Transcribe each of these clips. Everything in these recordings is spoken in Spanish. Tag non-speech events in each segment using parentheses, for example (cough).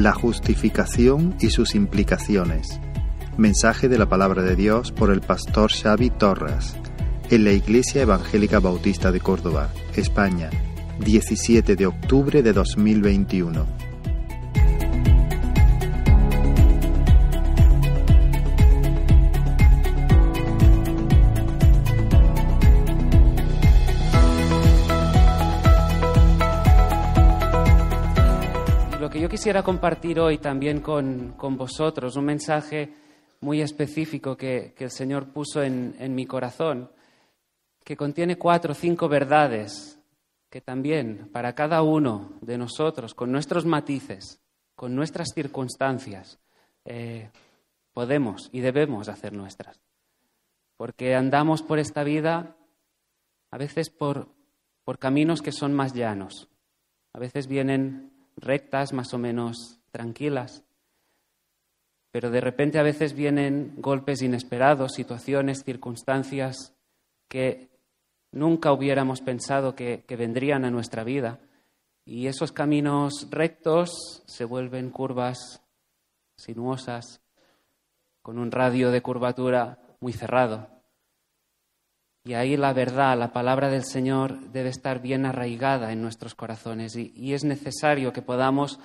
La justificación y sus implicaciones. Mensaje de la palabra de Dios por el pastor Xavi Torres en la Iglesia Evangélica Bautista de Córdoba, España, 17 de octubre de 2021. Quisiera compartir hoy también con, con vosotros, un mensaje muy específico que, que el Señor puso en, en mi corazón, que contiene cuatro o cinco verdades que también para cada uno de nosotros, con nuestros matices, con nuestras circunstancias, eh, podemos y debemos hacer nuestras. Porque andamos por esta vida a veces por, por caminos que son más llanos, a veces vienen rectas, más o menos tranquilas, pero de repente a veces vienen golpes inesperados, situaciones, circunstancias que nunca hubiéramos pensado que, vendrían a nuestra vida. Y esos caminos rectos se vuelven curvas sinuosas, con un radio de curvatura muy cerrado. Y ahí la verdad, la palabra del Señor debe estar bien arraigada en nuestros corazones y, es necesario que podamos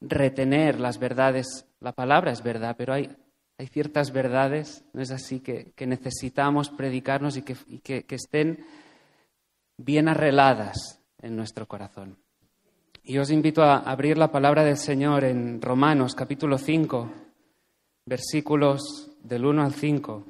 retener las verdades. La palabra es verdad, pero hay, ciertas verdades, ¿no es así?, que, necesitamos predicarnos y, que, estén bien arreladas en nuestro corazón. Y os invito a abrir la palabra del Señor en Romanos capítulo 5, versículos del 1 al 5.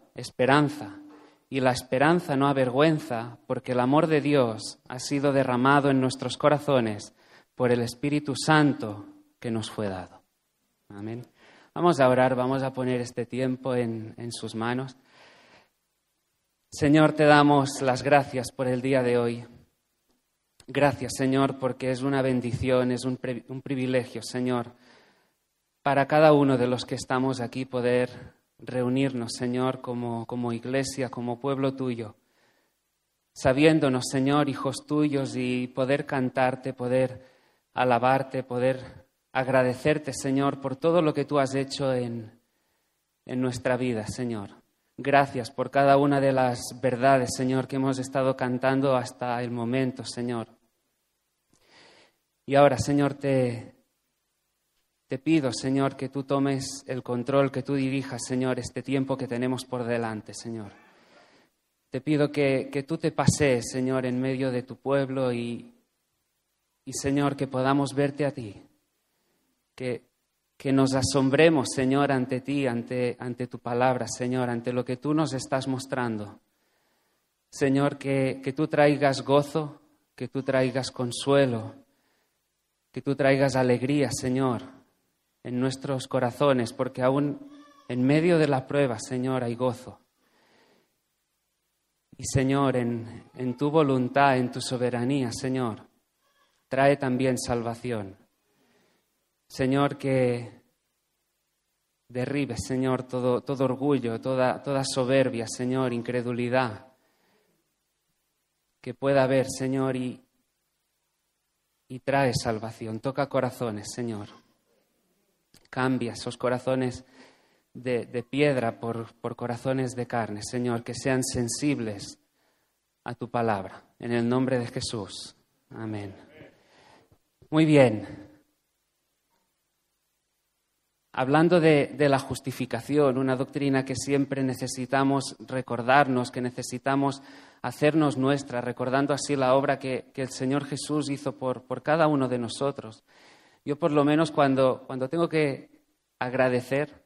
esperanza. Y la esperanza no avergüenza, porque el amor de Dios ha sido derramado en nuestros corazones por el Espíritu Santo que nos fue dado. Amén. Vamos a orar, vamos a poner este tiempo en, en sus manos. Señor, te damos las gracias por el día de hoy. Gracias, Señor, porque es una bendición, es un, un privilegio, Señor, para cada uno de los que estamos aquí poder reunirnos, Señor, como, como iglesia, como pueblo tuyo, sabiéndonos, Señor, hijos tuyos y poder cantarte, poder alabarte, poder agradecerte, Señor, por todo lo que tú has hecho en, en nuestra vida, Señor. Gracias por cada una de las verdades, Señor, que hemos estado cantando hasta el momento, Señor. Y ahora, Señor, te, te pido, Señor, que tú tomes el control, que tú dirijas, Señor, este tiempo que tenemos por delante, Señor. Te pido que, que tú te pasees, Señor, en medio de tu pueblo y, y, Señor, que podamos verte a ti. Que, que nos asombremos, Señor, ante ti, ante, ante tu palabra, Señor, ante lo que tú nos estás mostrando. Señor, que, que tú traigas gozo, que tú traigas consuelo, que tú traigas alegría, Señor en nuestros corazones, porque aún en medio de la prueba, Señor, hay gozo. Y Señor, en, en, tu voluntad, en tu soberanía, Señor, trae también salvación. Señor, que derribe, Señor, todo, todo orgullo, toda, toda soberbia, Señor, incredulidad que pueda haber, Señor, y, y trae salvación. Toca corazones, Señor. Cambia esos corazones de, piedra por, corazones de carne, Señor, que sean sensibles a tu palabra. En el nombre de Jesús. Amén. Muy bien. Hablando de, la justificación, una doctrina que siempre necesitamos recordarnos, que necesitamos hacernos nuestra, recordando así la obra que, el Señor Jesús hizo por, cada uno de nosotros. Yo por lo menos cuando, cuando tengo que agradecer,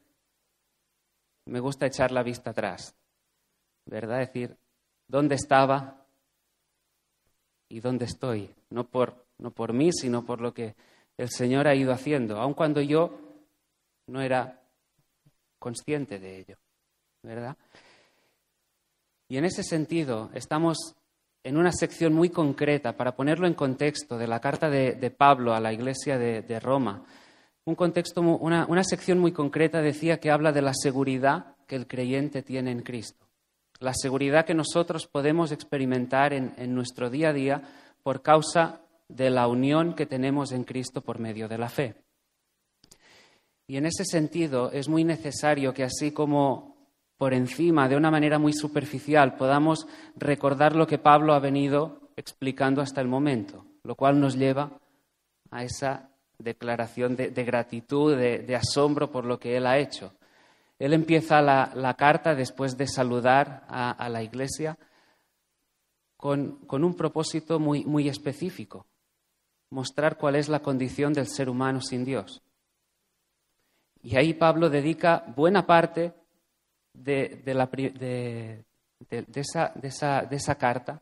me gusta echar la vista atrás, ¿verdad? Decir, dónde estaba y dónde estoy. No por, no por mí, sino por lo que el Señor ha ido haciendo, aun cuando yo no era consciente de ello. ¿Verdad? Y en ese sentido estamos en una sección muy concreta, para ponerlo en contexto, de la carta de, Pablo a la iglesia de, Roma. Una, sección muy concreta decía que habla de la seguridad que el creyente tiene en Cristo. La seguridad que nosotros podemos experimentar en, en nuestro día a día por causa de la unión que tenemos en Cristo por medio de la fe. Y en ese sentido es muy necesario que así como por encima, de una manera muy superficial, podamos recordar lo que Pablo ha venido explicando hasta el momento, lo cual nos lleva a esa declaración de, gratitud, de, asombro por lo que él ha hecho. Él empieza la, carta después de saludar a, la iglesia con, un propósito muy, específico, mostrar cuál es la condición del ser humano sin Dios. Y ahí Pablo dedica buena parte de, esa, carta,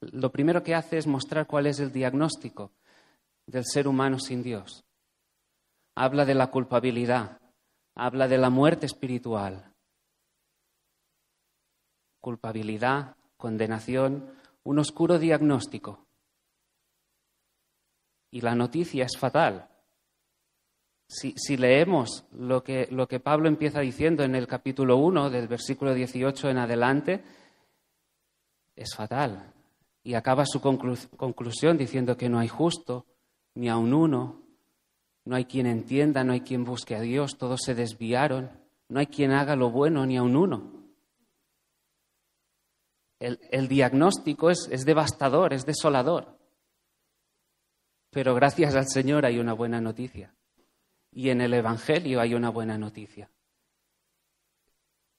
lo primero que hace es mostrar cuál es el diagnóstico del ser humano sin Dios. Habla de la culpabilidad, habla de la muerte espiritual. Culpabilidad, condenación, un oscuro diagnóstico. Y la noticia es fatal. Si, leemos lo que, lo que, Pablo empieza diciendo en el capítulo 1, del versículo 18 en adelante, es fatal. Y acaba su conclusión diciendo que no hay justo, ni aun uno, no hay quien entienda, no hay quien busque a Dios, todos se desviaron, no hay quien haga lo bueno, ni aun uno. El, diagnóstico es, es devastador, es desolador. Pero gracias al Señor hay una buena noticia. Y en el Evangelio hay una buena noticia.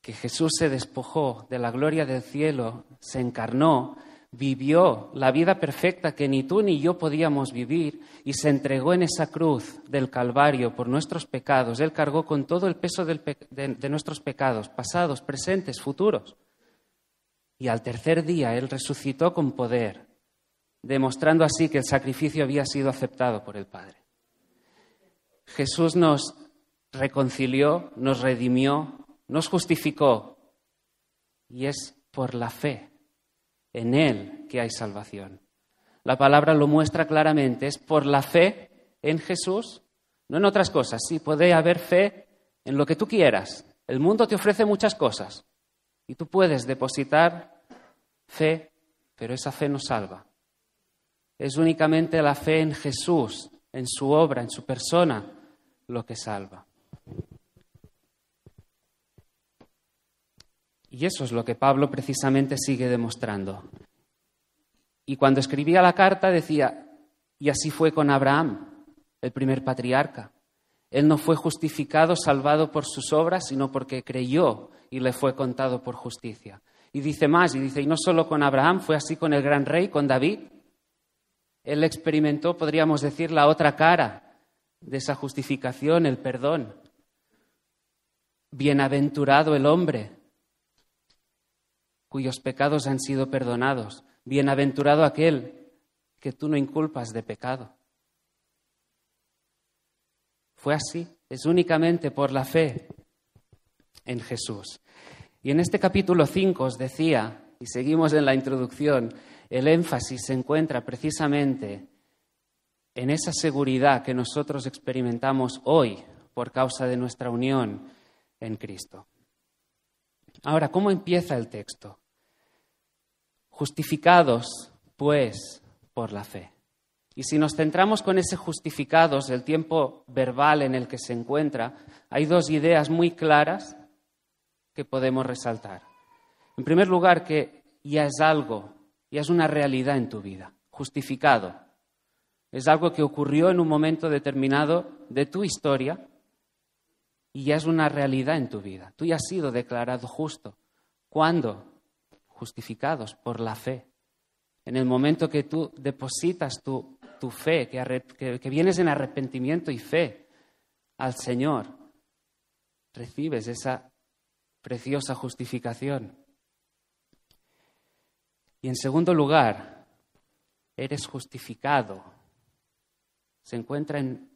Que Jesús se despojó de la gloria del cielo, se encarnó, vivió la vida perfecta que ni tú ni yo podíamos vivir y se entregó en esa cruz del Calvario por nuestros pecados. Él cargó con todo el peso de, de nuestros pecados, pasados, presentes, futuros. Y al tercer día Él resucitó con poder, demostrando así que el sacrificio había sido aceptado por el Padre. Jesús nos reconcilió, nos redimió, nos justificó. Y es por la fe en Él que hay salvación. La palabra lo muestra claramente, es por la fe en Jesús, no en otras cosas. Sí, puede haber fe en lo que tú quieras. El mundo te ofrece muchas cosas y tú puedes depositar fe, pero esa fe no salva. Es únicamente la fe en Jesús, en su obra, en su persona, lo que salva. Y eso es lo que Pablo precisamente sigue demostrando. Y cuando escribía la carta decía, y así fue con Abraham, el primer patriarca. Él no fue justificado, salvado por sus obras, sino porque creyó y le fue contado por justicia. Y dice más, y dice, y no solo con Abraham, fue así con el gran rey, con David. Él experimentó, podríamos decir, la otra cara de esa justificación, el perdón. Bienaventurado el hombre cuyos pecados han sido perdonados. Bienaventurado aquel que tú no inculpas de pecado. Fue así, es únicamente por la fe en Jesús. Y en este capítulo 5 os decía, y seguimos en la introducción, el énfasis se encuentra precisamente en esa seguridad que nosotros experimentamos hoy por causa de nuestra unión en Cristo. Ahora, ¿cómo empieza el texto? Justificados, pues, por la fe. Y si nos centramos con ese justificados, el tiempo verbal en el que se encuentra, hay dos ideas muy claras que podemos resaltar. En primer lugar, que ya es algo, ya es una realidad en tu vida, justificado. Es algo que ocurrió en un momento determinado de tu historia y ya es una realidad en tu vida. Tú ya has sido declarado justo. ¿Cuándo? Justificados por la fe. En el momento que tú depositas tu, fe, que, que vienes en arrepentimiento y fe al Señor, recibes esa preciosa justificación. Y en segundo lugar, eres justificado. Se encuentra en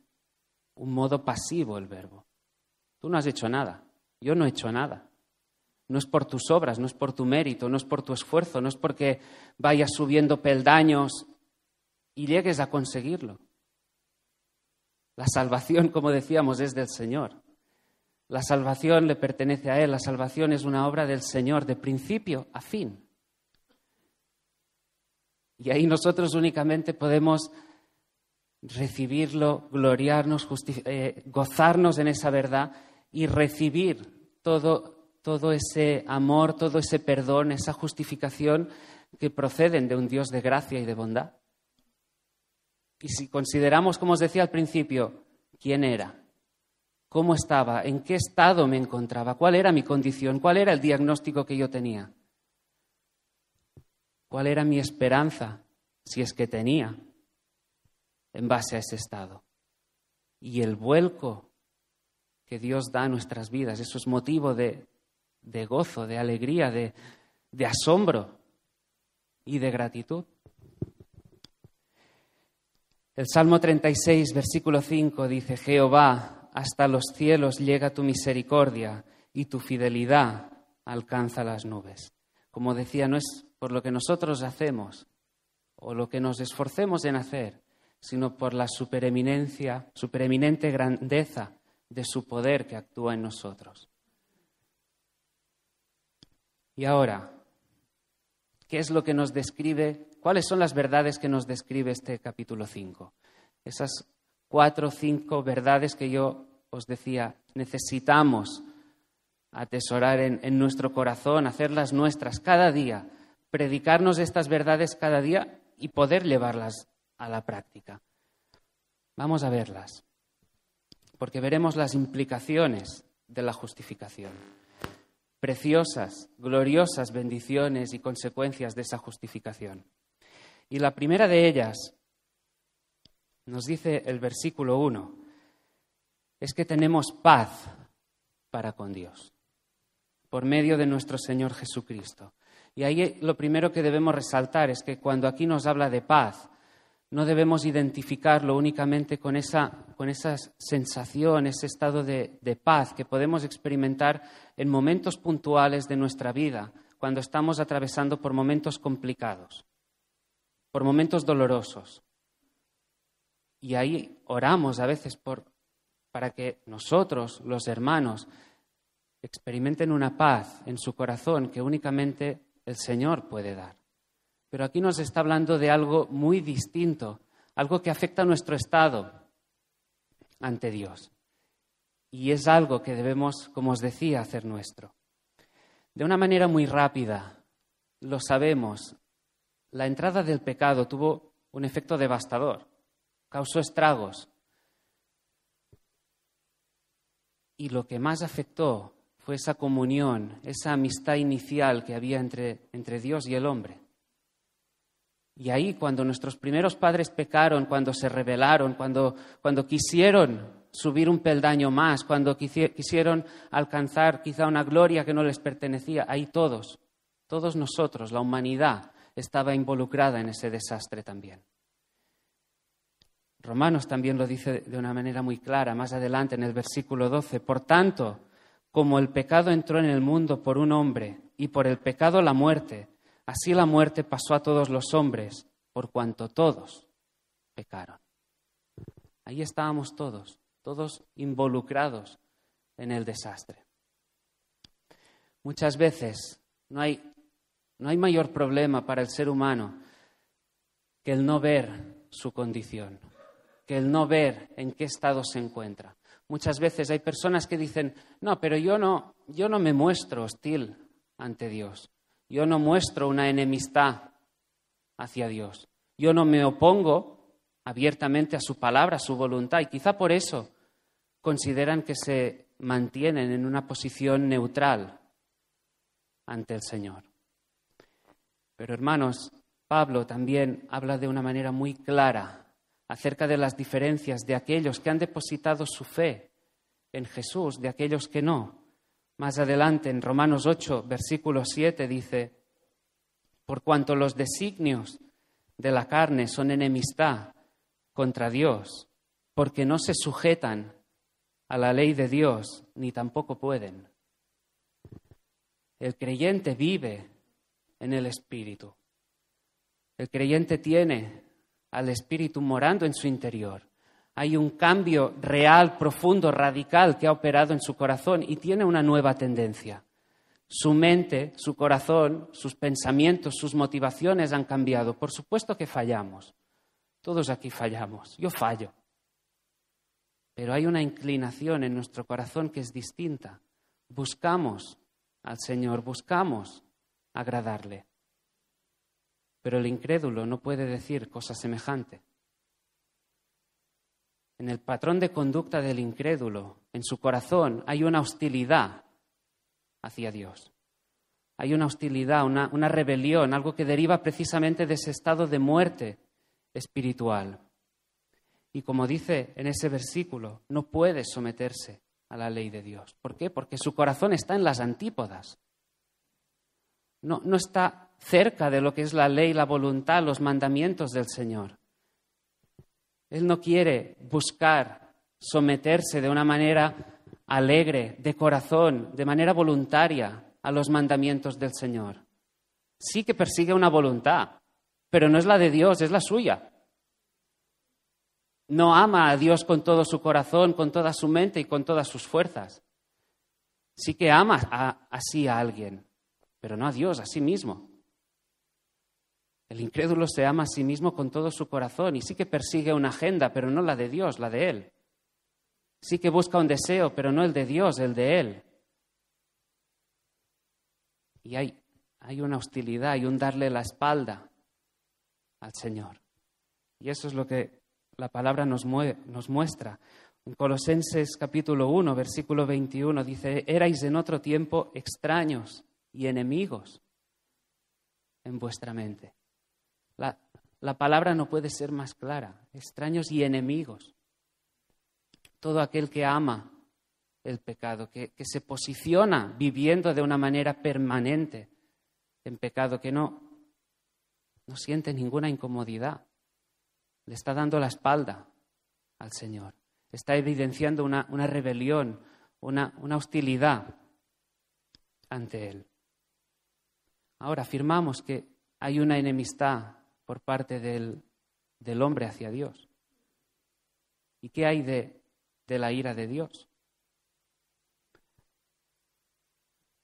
un modo pasivo el verbo. Tú no has hecho nada, yo no he hecho nada. No es por tus obras, no es por tu mérito, no es por tu esfuerzo, no es porque vayas subiendo peldaños y llegues a conseguirlo. La salvación, como decíamos, es del Señor. La salvación le pertenece a Él, la salvación es una obra del Señor, de principio a fin. Y ahí nosotros únicamente podemos recibirlo, gloriarnos, eh, gozarnos en esa verdad y recibir todo, todo ese amor, todo ese perdón, esa justificación que proceden de un Dios de gracia y de bondad. Y si consideramos, como os decía al principio, quién era, cómo estaba, en qué estado me encontraba, cuál era mi condición, cuál era el diagnóstico que yo tenía, cuál era mi esperanza, si es que tenía, en base a ese estado. Y el vuelco que Dios da a nuestras vidas, eso es motivo de, gozo, de alegría, de, de asombro y de gratitud. El Salmo 36, versículo 5 dice, Jehová, hasta los cielos llega tu misericordia y tu fidelidad alcanza las nubes. Como decía, no es por lo que nosotros hacemos o lo que nos esforcemos en hacer, sino por la supereminencia, supereminente grandeza de su poder que actúa en nosotros. Y ahora, ¿qué es lo que nos describe ¿Cuáles son las verdades que nos describe este capítulo 5? Esas cuatro o cinco verdades que yo os decía, necesitamos atesorar en, en nuestro corazón, hacerlas nuestras cada día, predicarnos estas verdades cada día y poder llevarlas a la práctica. Vamos a verlas, porque veremos las implicaciones de la justificación. Preciosas, gloriosas bendiciones y consecuencias de esa justificación. Y la primera de ellas, nos dice el versículo 1, es que tenemos paz para con Dios, por medio de nuestro Señor Jesucristo. Y ahí lo primero que debemos resaltar es que cuando aquí nos habla de paz, no debemos identificarlo únicamente con esa, con esa sensación, ese estado de, paz que podemos experimentar en momentos puntuales de nuestra vida, cuando estamos atravesando por momentos complicados por momentos dolorosos. Y ahí oramos a veces por, para que nosotros, los hermanos, experimenten una paz en su corazón que únicamente el Señor puede dar. Pero aquí nos está hablando de algo muy distinto, algo que afecta a nuestro estado ante Dios. Y es algo que debemos, como os decía, hacer nuestro. De una manera muy rápida, lo sabemos, la entrada del pecado tuvo un efecto devastador, causó estragos. Y lo que más afectó fue esa comunión, esa amistad inicial que había entre, entre Dios y el hombre. Y ahí, cuando nuestros primeros padres pecaron, cuando se rebelaron, cuando, cuando quisieron subir un peldaño más, cuando quisieron alcanzar quizá una gloria que no les pertenecía, ahí todos, todos nosotros, la humanidad, estaba involucrada en ese desastre también. Romanos también lo dice de una manera muy clara, más adelante en el versículo 12. Por tanto, como el pecado entró en el mundo por un hombre y por el pecado la muerte, así la muerte pasó a todos los hombres, por cuanto todos pecaron. Ahí estábamos todos, todos involucrados en el desastre. Muchas veces no hay no hay mayor problema para el ser humano que el no ver su condición, que el no ver en qué estado se encuentra. Muchas veces hay personas que dicen, no, pero yo no, yo no me muestro hostil ante Dios, yo no muestro una enemistad hacia Dios, yo no me opongo abiertamente a su palabra, a su voluntad, y quizá por eso consideran que se mantienen en una posición neutral ante el Señor. Pero hermanos, Pablo también habla de una manera muy clara acerca de las diferencias de aquellos que han depositado su fe en Jesús, de aquellos que no. Más adelante, en Romanos 8, versículo 7, dice, por cuanto los designios de la carne son enemistad contra Dios, porque no se sujetan a la ley de Dios, ni tampoco pueden. El creyente vive en el Espíritu. El creyente tiene al Espíritu morando en su interior. Hay un cambio real, profundo, radical que ha operado en su corazón y tiene una nueva tendencia. Su mente, su corazón, sus pensamientos, sus motivaciones han cambiado. Por supuesto que fallamos. Todos aquí fallamos. Yo fallo. Pero hay una inclinación en nuestro corazón que es distinta. Buscamos al Señor, buscamos agradarle. Pero el incrédulo no puede decir cosa semejante. En el patrón de conducta del incrédulo, en su corazón, hay una hostilidad hacia Dios. Hay una hostilidad, una, rebelión, algo que deriva precisamente de ese estado de muerte espiritual. Y como dice en ese versículo, no puede someterse a la ley de Dios. ¿Por qué? Porque su corazón está en las antípodas. No, no está cerca de lo que es la ley, la voluntad, los mandamientos del Señor. Él no quiere buscar someterse de una manera alegre, de corazón, de manera voluntaria a los mandamientos del Señor. Sí que persigue una voluntad, pero no es la de Dios, es la suya. No ama a Dios con todo su corazón, con toda su mente y con todas sus fuerzas. Sí que ama así a alguien, pero no a Dios, a sí mismo. El incrédulo se ama a sí mismo con todo su corazón y sí que persigue una agenda, pero no la de Dios, la de Él. Sí que busca un deseo, pero no el de Dios, el de Él. Y hay, una hostilidad y un darle la espalda al Señor. Y eso es lo que la palabra nos, nos muestra. En Colosenses capítulo 1, versículo 21 dice, erais en otro tiempo extraños y enemigos en vuestra mente. La, la palabra no puede ser más clara, extraños y enemigos. Todo aquel que ama el pecado, que, se posiciona viviendo de una manera permanente en pecado, que no, no siente ninguna incomodidad, le está dando la espalda al Señor, está evidenciando una, rebelión, una, una hostilidad ante Él. Ahora afirmamos que hay una enemistad por parte del, del hombre hacia Dios. ¿Y qué hay de, de la ira de Dios.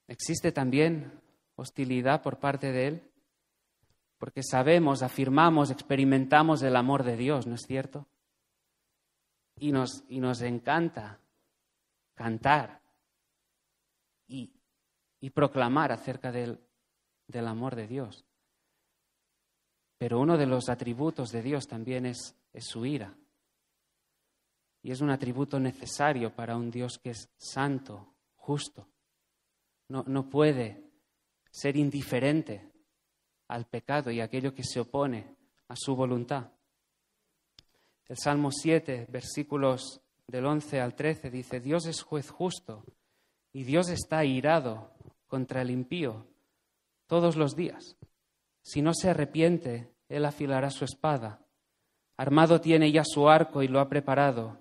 Existe también hostilidad por parte de Él, porque sabemos, afirmamos, experimentamos el amor de Dios, ¿no es cierto? Y nos, y nos encanta cantar y, y proclamar acerca del, del amor de Dios. Pero uno de los atributos de Dios también es, su ira. Y es un atributo necesario para un Dios que es santo, justo. No, no puede ser indiferente al pecado y a aquello que se opone a su voluntad. El Salmo 7, versículos del 11 al 13 dice, Dios es juez justo y Dios está irado contra el impío todos los días. Si no se arrepiente, Él afilará su espada. Armado tiene ya su arco y lo ha preparado.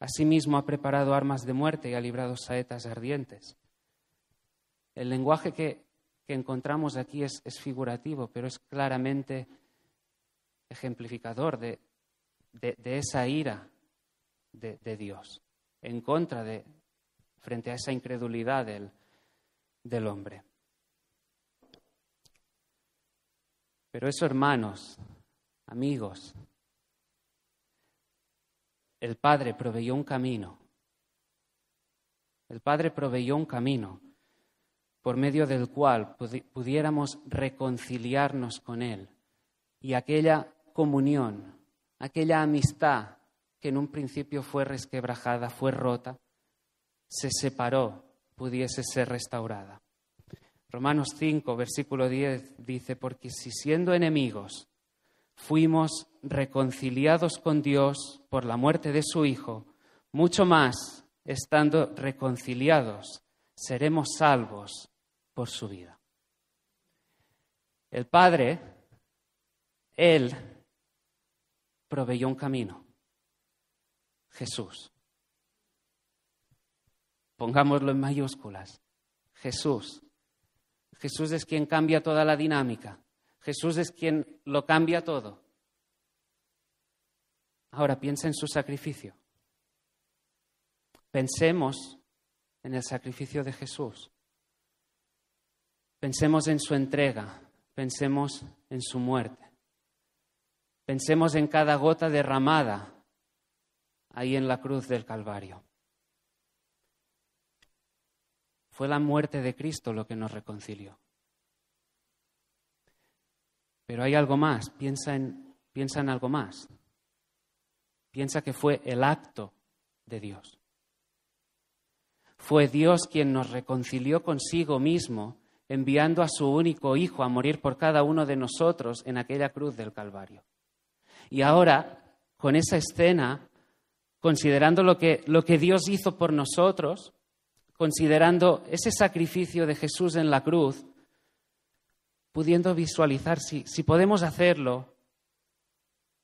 Asimismo ha preparado armas de muerte y ha librado saetas ardientes. El lenguaje que, encontramos aquí es, figurativo, pero es claramente ejemplificador de, esa ira de, Dios en contra de, frente a esa incredulidad del, hombre. Pero eso, hermanos, amigos, el Padre proveyó un camino. El Padre proveyó un camino por medio del cual pudiéramos reconciliarnos con Él. Y aquella comunión, aquella amistad que en un principio fue resquebrajada, fue rota, se separó, pudiese ser restaurada. Romanos 5, versículo 10 dice, porque si siendo enemigos fuimos reconciliados con Dios por la muerte de su Hijo, mucho más, estando reconciliados, seremos salvos por su vida. El Padre, Él proveyó un camino. Jesús. Pongámoslo en mayúsculas. Jesús. Jesús es quien cambia toda la dinámica. Jesús es quien lo cambia todo. Ahora piensa en su sacrificio. Pensemos en el sacrificio de Jesús. Pensemos en su entrega, pensemos en su muerte. Pensemos en cada gota derramada ahí en la cruz del Calvario. Fue la muerte de Cristo lo que nos reconcilió. Pero hay algo más, piensa en, piensa en algo más. Piensa que fue el acto de Dios. Fue Dios quien nos reconcilió consigo mismo, enviando a su único Hijo a morir por cada uno de nosotros en aquella cruz del Calvario. Y ahora, con esa escena, considerando lo que, lo que Dios hizo por nosotros, considerando ese sacrificio de Jesús en la cruz, pudiendo visualizar, si, podemos hacerlo,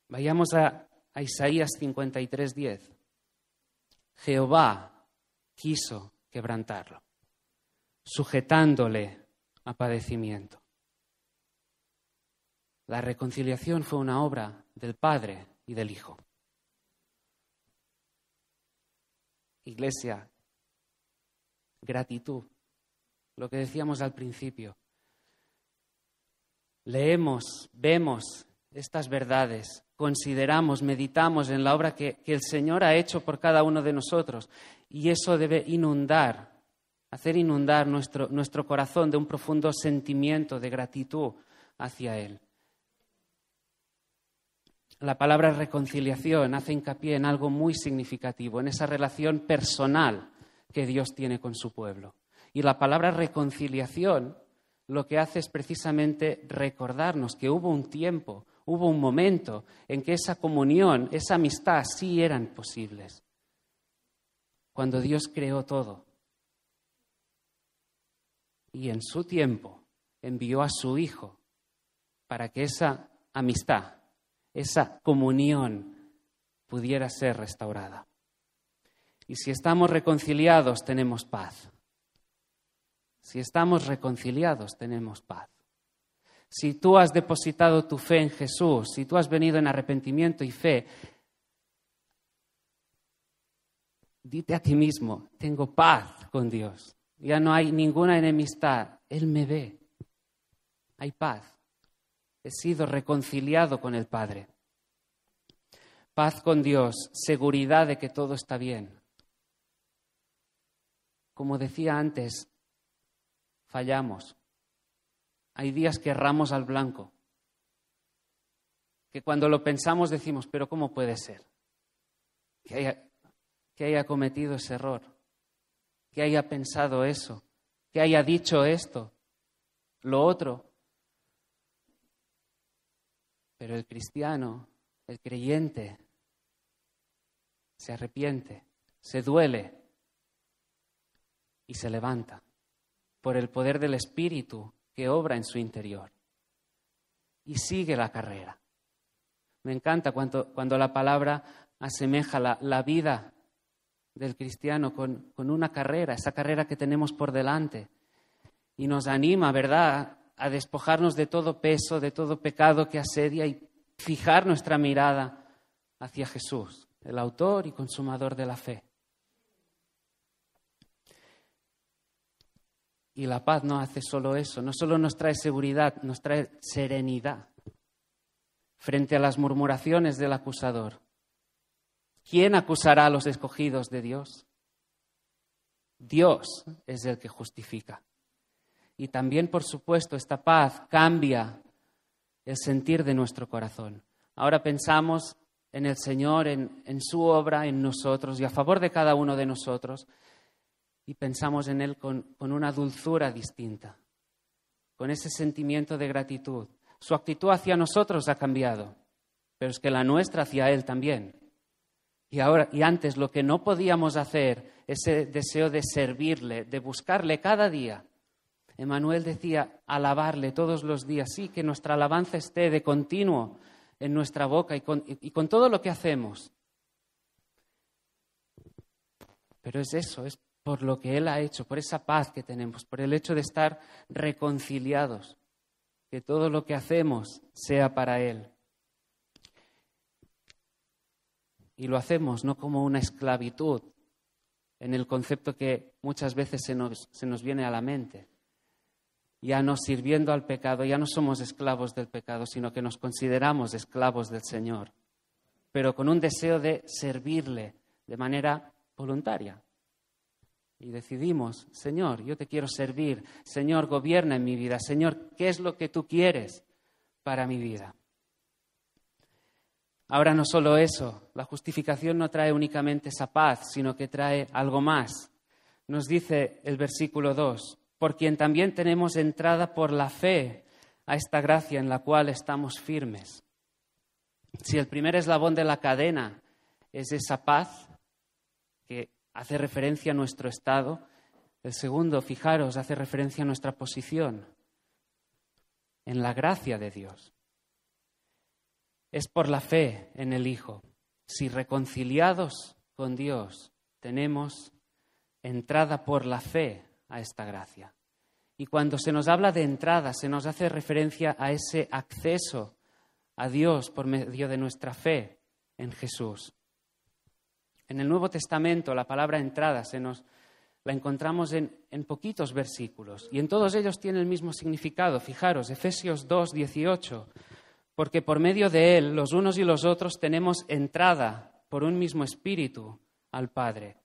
vayamos a, a Isaías 53, 10. Jehová quiso quebrantarlo, sujetándole a padecimiento. La reconciliación fue una obra del Padre y del Hijo. Iglesia, gratitud, lo que decíamos al principio. Leemos, vemos estas verdades, consideramos, meditamos en la obra que, el Señor ha hecho por cada uno de nosotros y eso debe inundar, hacer inundar nuestro, nuestro corazón de un profundo sentimiento de gratitud hacia Él. La palabra reconciliación hace hincapié en algo muy significativo, en esa relación personal que Dios tiene con su pueblo. Y la palabra reconciliación lo que hace es precisamente recordarnos que hubo un tiempo, hubo un momento en que esa comunión, esa amistad sí eran posibles. Cuando Dios creó todo. Y en su tiempo envió a su Hijo para que esa amistad, esa comunión pudiera ser restaurada. Y si estamos reconciliados, tenemos paz. Si estamos reconciliados, tenemos paz. Si tú has depositado tu fe en Jesús, si tú has venido en arrepentimiento y fe, dite a ti mismo, tengo paz con Dios. Ya no hay ninguna enemistad. Él me ve. Hay paz. He sido reconciliado con el Padre. Paz con Dios, seguridad de que todo está bien. Como decía antes, fallamos, hay días que erramos al blanco, que cuando lo pensamos decimos, pero ¿cómo puede ser que haya, que haya cometido ese error? Que haya pensado eso, que haya dicho esto, lo otro. Pero el cristiano, el creyente, se arrepiente, se duele y se levanta por el poder del Espíritu que obra en su interior. Y sigue la carrera. Me encanta cuando, cuando la palabra asemeja la, la vida del cristiano con, con una carrera, esa carrera que tenemos por delante. Y nos anima, ¿verdad?, a despojarnos de todo peso, de todo pecado que asedia y fijar nuestra mirada hacia Jesús, el autor y consumador de la fe. Y la paz no hace solo eso, no solo nos trae seguridad, nos trae serenidad frente a las murmuraciones del acusador. ¿Quién acusará a los escogidos de Dios? Dios es el que justifica. Y también, por supuesto, esta paz cambia el sentir de nuestro corazón. Ahora pensamos en el Señor, en, en, su obra, en nosotros y a favor de cada uno de nosotros y pensamos en Él con, una dulzura distinta, con ese sentimiento de gratitud. Su actitud hacia nosotros ha cambiado, pero es que la nuestra hacia Él también. Y ahora y antes lo que no podíamos hacer, ese deseo de servirle, de buscarle cada día, Emanuel decía, alabarle todos los días, sí, que nuestra alabanza esté de continuo en nuestra boca y con, y con todo lo que hacemos. Pero es eso, es por lo que Él ha hecho, por esa paz que tenemos, por el hecho de estar reconciliados, que todo lo que hacemos sea para Él. Y lo hacemos no como una esclavitud, en el concepto que muchas veces se nos, viene a la mente. Ya no sirviendo al pecado, ya no somos esclavos del pecado, sino que nos consideramos esclavos del Señor, pero con un deseo de servirle de manera voluntaria. Y decidimos, Señor, yo te quiero servir, Señor, gobierna en mi vida, Señor, ¿qué es lo que tú quieres para mi vida? Ahora no solo eso, la justificación no trae únicamente esa paz, sino que trae algo más. Nos dice el versículo 2, por quien también tenemos entrada por la fe a esta gracia en la cual estamos firmes. Si el primer eslabón de la cadena es esa paz que hace referencia a nuestro estado, el segundo, fijaros, hace referencia a nuestra posición en la gracia de Dios es por la fe en el Hijo. Si reconciliados con Dios tenemos entrada por la fe a esta gracia. Y cuando se nos habla de entrada, se nos hace referencia a ese acceso a Dios por medio de nuestra fe en Jesús. En el Nuevo Testamento la palabra entrada se nos la encontramos en, en poquitos versículos y en todos ellos tiene el mismo significado. Fijaros, Efesios 2, 18 porque por medio de Él los unos y los otros tenemos entrada por un mismo espíritu al Padre.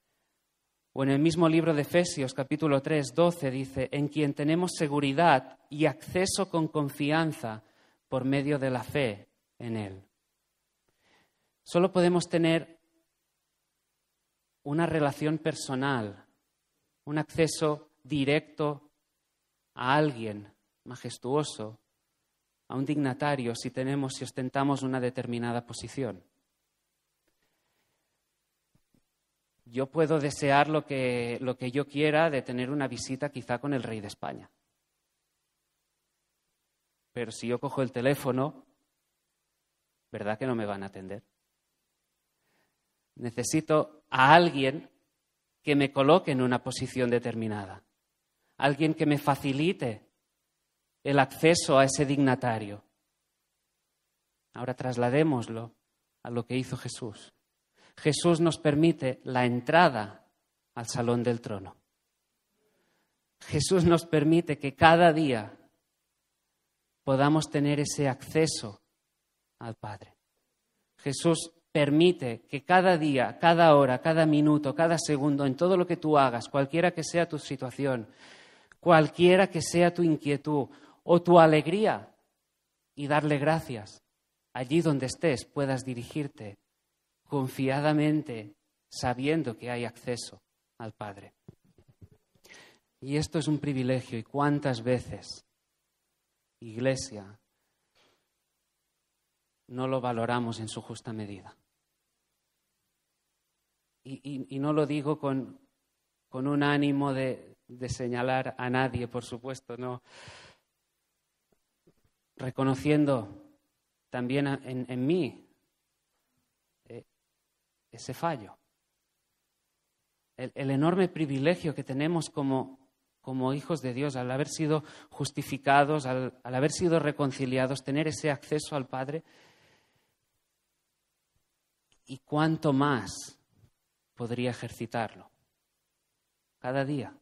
O en el mismo libro de Efesios capítulo 3, 12 dice, en quien tenemos seguridad y acceso con confianza por medio de la fe en Él. Solo podemos tener una relación personal, un acceso directo a alguien majestuoso, a un dignatario si tenemos, si ostentamos una determinada posición. Yo puedo desear lo que, lo que yo quiera de tener una visita quizá con el rey de España. Pero si yo cojo el teléfono, ¿verdad que no me van a atender? Necesito a alguien que me coloque en una posición determinada, alguien que me facilite el acceso a ese dignatario. Ahora trasladémoslo a lo que hizo Jesús. Jesús nos permite la entrada al salón del trono. Jesús nos permite que cada día podamos tener ese acceso al Padre. Jesús permite que cada día, cada hora, cada minuto, cada segundo, en todo lo que tú hagas, cualquiera que sea tu situación, cualquiera que sea tu inquietud, o tu alegría y darle gracias. Allí donde estés puedas dirigirte confiadamente sabiendo que hay acceso al Padre. Y esto es un privilegio y cuántas veces, Iglesia, no lo valoramos en su justa medida. Y, no lo digo con, con un ánimo de, de señalar a nadie, por supuesto, no reconociendo también en, mí eh, ese fallo. El, enorme privilegio que tenemos como, como, hijos de Dios al haber sido justificados, al, al haber sido reconciliados, tener ese acceso al Padre. Y cuánto más podría ejercitarlo cada día.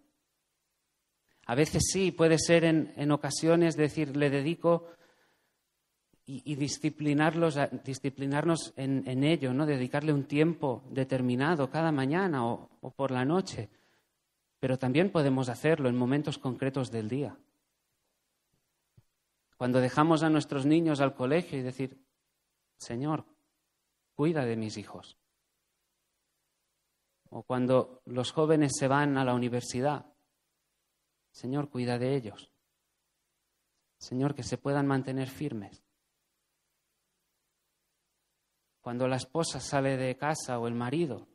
A veces sí, puede ser en, en ocasiones decir, le dedico y, disciplinarlos, disciplinarnos en, ello, ¿no? dedicarle un tiempo determinado cada mañana o, o por la noche. Pero también podemos hacerlo en momentos concretos del día. Cuando dejamos a nuestros niños al colegio y decir, Señor, cuida de mis hijos. O cuando los jóvenes se van a la universidad, Señor, cuida de ellos. Señor, que se puedan mantener firmes. cuando la esposa sale de casa o el marido.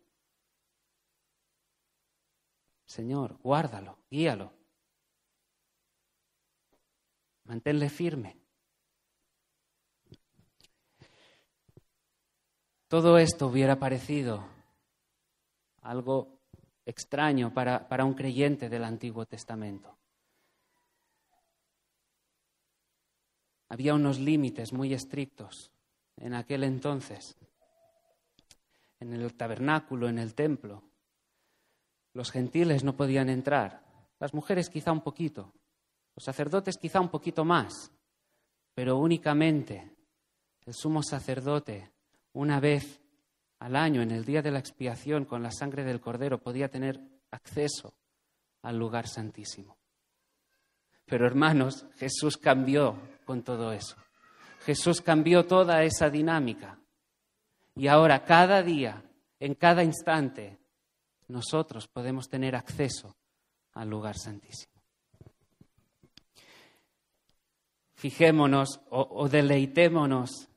Señor, guárdalo, guíalo. manténle firme. Todo esto hubiera parecido algo extraño para, para un creyente del Antiguo Testamento. Había unos límites muy estrictos en aquel entonces, en el tabernáculo, en el templo. Los gentiles no podían entrar, las mujeres quizá un poquito, los sacerdotes quizá un poquito más, pero únicamente el sumo sacerdote una vez al año, en el día de la expiación, con la sangre del cordero, podía tener acceso al lugar santísimo. Pero hermanos, Jesús cambió con todo eso. Jesús cambió toda esa dinámica. Y ahora, cada día, en cada instante, nosotros podemos tener acceso al lugar santísimo. Fijémonos o, deleitémonos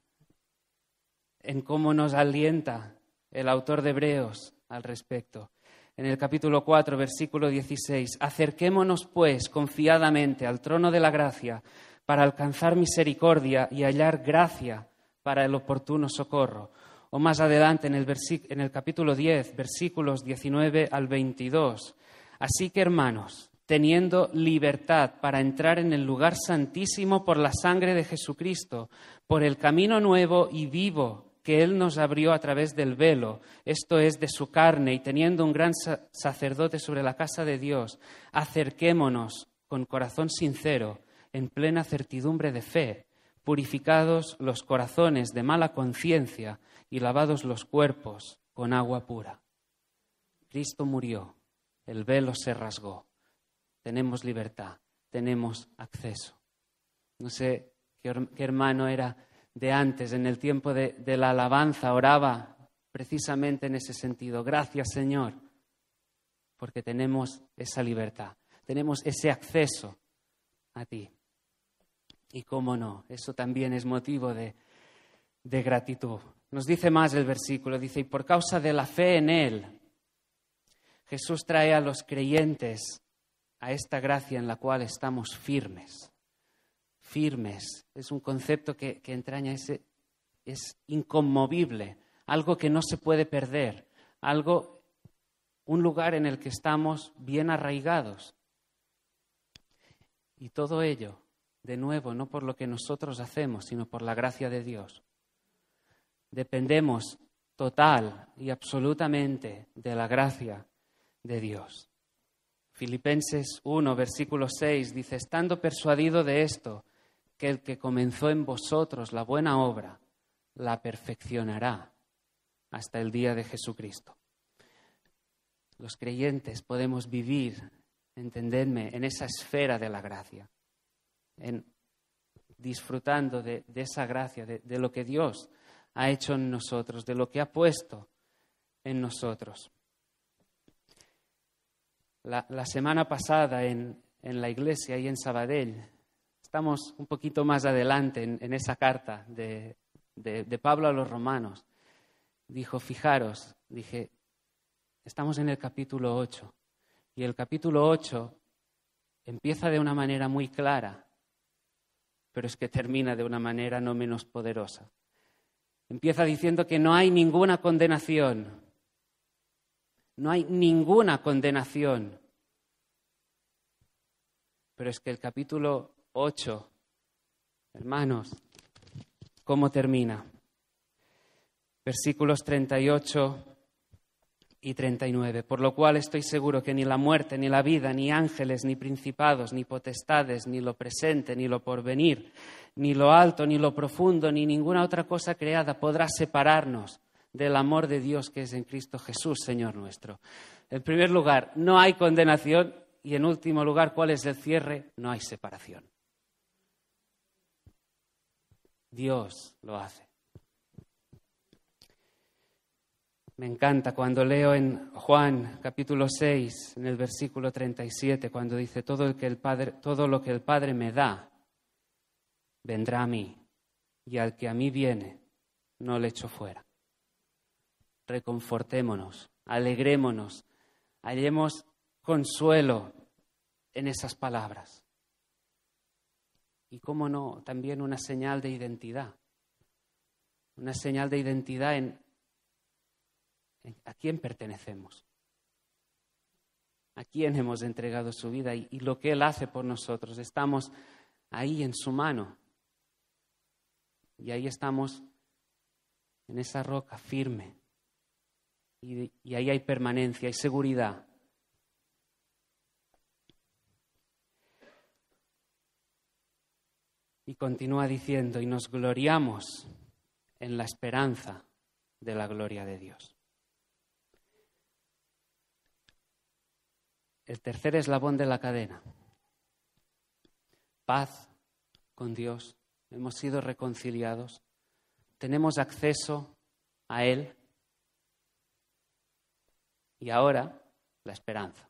en cómo nos alienta el autor de Hebreos al respecto. En el capítulo 4, versículo 16, acerquémonos pues confiadamente al trono de la gracia para alcanzar misericordia y hallar gracia para el oportuno socorro. O más adelante en el, en el capítulo 10, versículos 19 al 22. Así que, hermanos, teniendo libertad para entrar en el lugar santísimo por la sangre de Jesucristo, por el camino nuevo y vivo que Él nos abrió a través del velo, esto es, de su carne, y teniendo un gran sacerdote sobre la casa de Dios, acerquémonos con corazón sincero, en plena certidumbre de fe, purificados los corazones de mala conciencia y lavados los cuerpos con agua pura. Cristo murió, el velo se rasgó, tenemos libertad, tenemos acceso. No sé qué, hermano era de antes, en el tiempo de, la alabanza, oraba precisamente en ese sentido. Gracias, Señor, porque tenemos esa libertad, tenemos ese acceso a ti. Y cómo no, eso también es motivo de, de gratitud. Nos dice más el versículo, dice, y por causa de la fe en Él, Jesús trae a los creyentes a esta gracia en la cual estamos firmes firmes. Es un concepto que, entraña ese, es inconmovible, algo que no se puede perder, algo, un lugar en el que estamos bien arraigados. Y todo ello, de nuevo, no por lo que nosotros hacemos, sino por la gracia de Dios. Dependemos total y absolutamente de la gracia de Dios. Filipenses 1, versículo 6 dice, estando persuadido de esto, que el que comenzó en vosotros la buena obra, la perfeccionará hasta el día de Jesucristo. Los creyentes podemos vivir, entendedme, en esa esfera de la gracia, en, disfrutando de, esa gracia, de, lo que Dios ha hecho en nosotros, de lo que ha puesto en nosotros. La, semana pasada en, en la iglesia y en Sabadell Estamos un poquito más adelante en, esa carta de, Pablo a los romanos. Dijo, fijaros, dije, estamos en el capítulo 8 y el capítulo 8 empieza de una manera muy clara, pero es que termina de una manera no menos poderosa. Empieza diciendo que no hay ninguna condenación. No hay ninguna condenación. Pero es que el capítulo 8. Hermanos, ¿cómo termina? Versículos 38 y 39. Por lo cual estoy seguro que ni la muerte, ni la vida, ni ángeles, ni principados, ni potestades, ni lo presente, ni lo porvenir, ni lo alto, ni lo profundo, ni ninguna otra cosa creada podrá separarnos del amor de Dios que es en Cristo Jesús, Señor nuestro. En primer lugar, no hay condenación y en último lugar, ¿cuál es el cierre? No hay separación. Dios lo hace. Me encanta cuando leo en Juan capítulo 6, en el versículo 37, cuando dice, todo, el que el padre, todo lo que el Padre me da, vendrá a mí, y al que a mí viene, no le echo fuera. Reconfortémonos, alegrémonos, hallemos consuelo en esas palabras. Y, cómo no, también una señal de identidad. Una señal de identidad en, a quién pertenecemos, a quién hemos entregado su vida y lo que Él hace por nosotros. Estamos ahí en su mano y ahí estamos en esa roca firme. Y, ahí hay permanencia, hay seguridad. Y continúa diciendo, y nos gloriamos en la esperanza de la gloria de Dios. El tercer eslabón de la cadena. Paz con Dios. Hemos sido reconciliados tenemos acceso a Él y ahora la esperanza.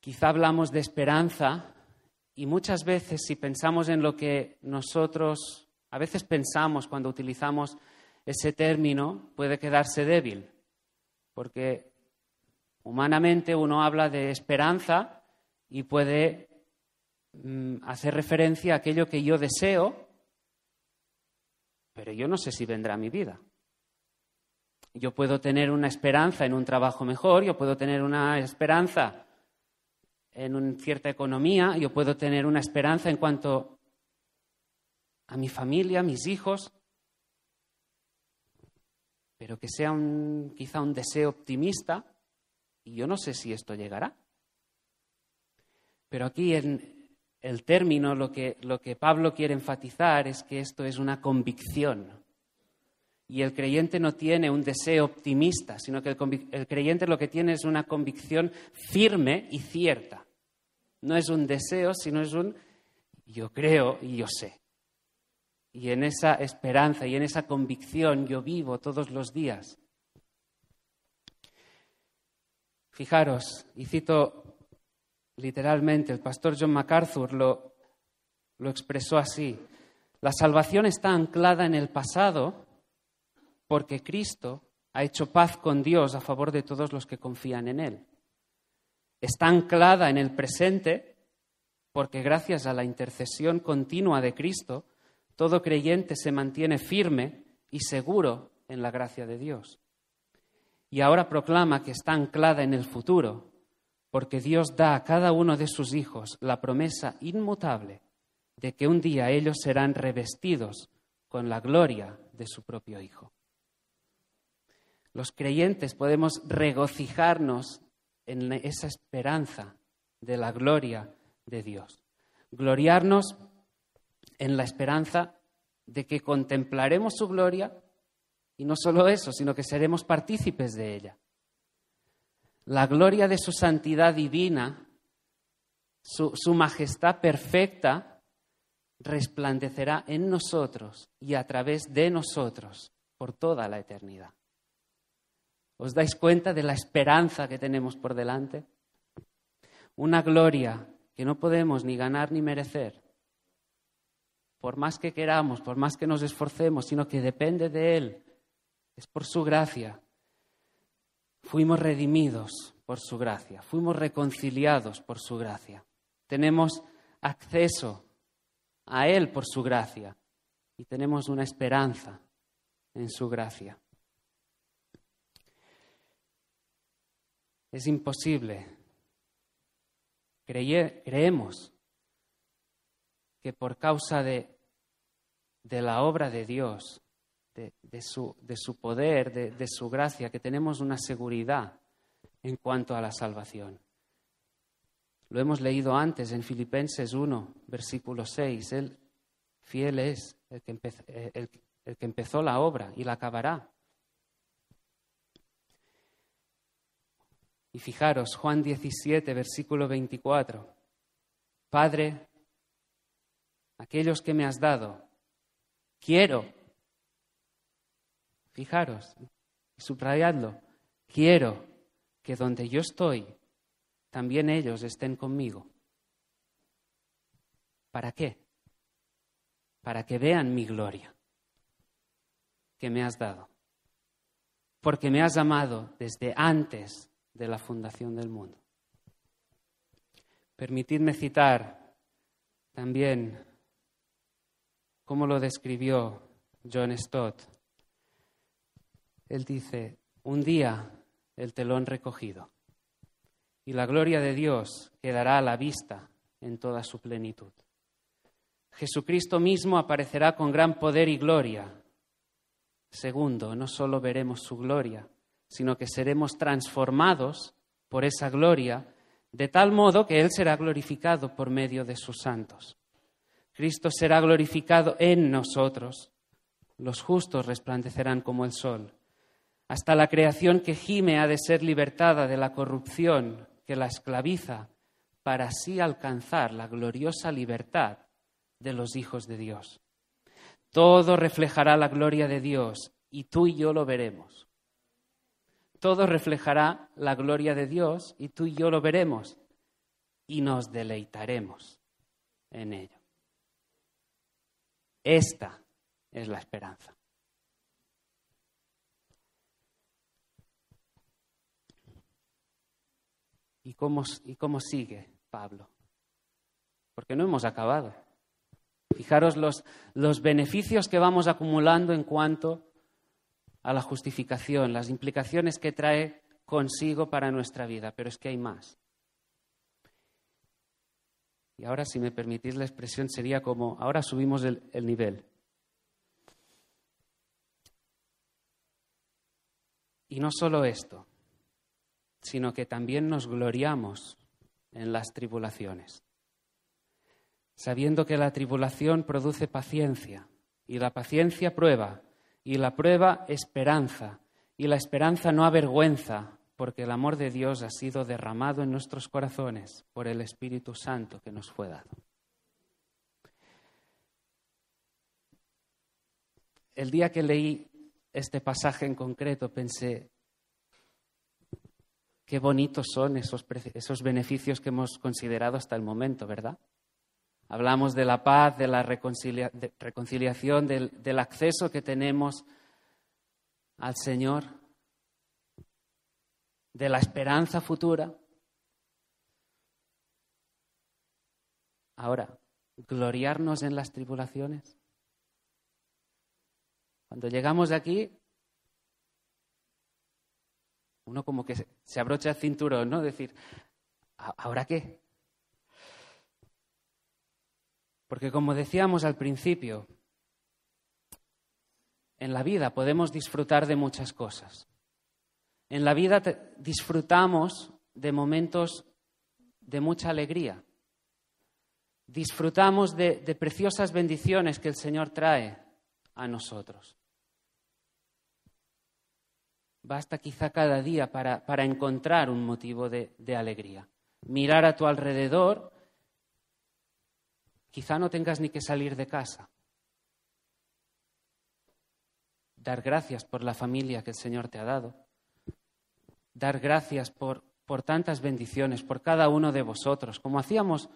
Quizá hablamos de esperanza y muchas veces si pensamos en lo que nosotros a veces pensamos cuando utilizamos ese término puede quedarse débil, porque humanamente uno habla de esperanza y puede mm, hacer referencia a aquello que yo deseo pero yo no sé si vendrá mi vida. Yo puedo tener una esperanza en un trabajo mejor, yo puedo tener una esperanza en una cierta economía, yo puedo tener una esperanza en cuanto a mi familia, a mis hijos, pero que sea un, quizá un deseo optimista, y yo no sé si esto llegará. Pero aquí en, el término lo que, lo que Pablo quiere enfatizar es que esto es una convicción. Y el creyente no tiene un deseo optimista, sino que el, el creyente lo que tiene es una convicción firme y cierta. No es un deseo, sino es un yo creo y yo sé. Y en esa esperanza y en esa convicción yo vivo todos los días. Fijaros, y cito literalmente, el pastor John MacArthur lo, lo expresó así. La salvación está anclada en el pasado porque Cristo ha hecho paz con Dios a favor de todos los que confían en Él. Está anclada en el presente porque gracias a la intercesión continua de Cristo, todo creyente se mantiene firme y seguro en la gracia de Dios. Y ahora proclama que está anclada en el futuro porque Dios da a cada uno de sus hijos la promesa inmutable de que un día ellos serán revestidos con la gloria de su propio Hijo. Los creyentes podemos regocijarnos en esa esperanza de la gloria de Dios. Gloriarnos en la esperanza de que contemplaremos su gloria y no solo eso, sino que seremos partícipes de ella la gloria de su santidad divina, su, majestad perfecta, resplandecerá en nosotros y a través de nosotros por toda la eternidad. ¿Os dais cuenta de la esperanza que tenemos por delante? Una gloria que no podemos ni ganar ni merecer, por más que queramos, por más que nos esforcemos, sino que depende de Él, es por su gracia, Fuimos redimidos por su gracia, fuimos reconciliados por su gracia. Tenemos acceso a Él por su gracia y tenemos una esperanza en su gracia. Es imposible. creemos que por causa de, la obra de Dios de, su, de su, poder, de, su gracia, que tenemos una seguridad en cuanto a la salvación. Lo hemos leído antes en Filipenses 1, versículo 6. Él fiel es el que, el, el que, empezó la obra y la acabará. Y fijaros, Juan 17, versículo 24. Padre, aquellos que me has dado, quiero Fijaros, subrayadlo. Quiero que donde yo estoy, también ellos estén conmigo. ¿Para qué? Para que vean mi gloria que me has dado. Porque me has amado desde antes de la fundación del mundo. Permitidme citar también cómo lo describió John Stott. Él dice, un día el telón recogido y la gloria de Dios quedará a la vista en toda su plenitud. Jesucristo mismo aparecerá con gran poder y gloria. Segundo, no solo veremos su gloria, sino que seremos transformados por esa gloria, de tal modo que Él será glorificado por medio de sus santos. Cristo será glorificado en nosotros. Los justos resplandecerán como el sol. Hasta la creación que gime ha de ser libertada de la corrupción que la esclaviza para así alcanzar la gloriosa libertad de los hijos de Dios. Todo reflejará la gloria de Dios y tú y yo lo veremos. Todo reflejará la gloria de Dios y tú y yo lo veremos y nos deleitaremos en ello. Esta es la esperanza. ¿Y cómo, ¿Y cómo sigue Pablo? Porque no hemos acabado. Fijaros los, los beneficios que vamos acumulando en cuanto a la justificación, las implicaciones que trae consigo para nuestra vida, pero es que hay más. Y ahora, si me permitís la expresión, sería como, ahora subimos el, el nivel. Y no solo esto, sino que también nos gloriamos en las tribulaciones, sabiendo que la tribulación produce paciencia, y la paciencia prueba, y la prueba esperanza, y la esperanza no avergüenza, porque el amor de Dios ha sido derramado en nuestros corazones por el Espíritu Santo que nos fue dado. El día que leí este pasaje en concreto pensé, Qué bonitos son esos, esos beneficios que hemos considerado hasta el momento, ¿verdad? Hablamos de la paz, de la reconciliación, del, del acceso que tenemos al Señor, de la esperanza futura. Ahora, gloriarnos en las tribulaciones. Cuando llegamos aquí, uno como que se abrocha el cinturón, ¿no? Decir, ¿ahora qué? Porque como decíamos al principio, en la vida podemos disfrutar de muchas cosas. En la vida disfrutamos de momentos de mucha alegría. Disfrutamos de, preciosas bendiciones que el Señor trae a nosotros. Basta quizá cada día para, para encontrar un motivo de alegría. Mirar a tu alrededor, quizá no tengas ni que salir de casa. Dar gracias por la familia que el Señor te ha dado. Dar gracias por, por tantas bendiciones, por cada uno de vosotros, como hacíamos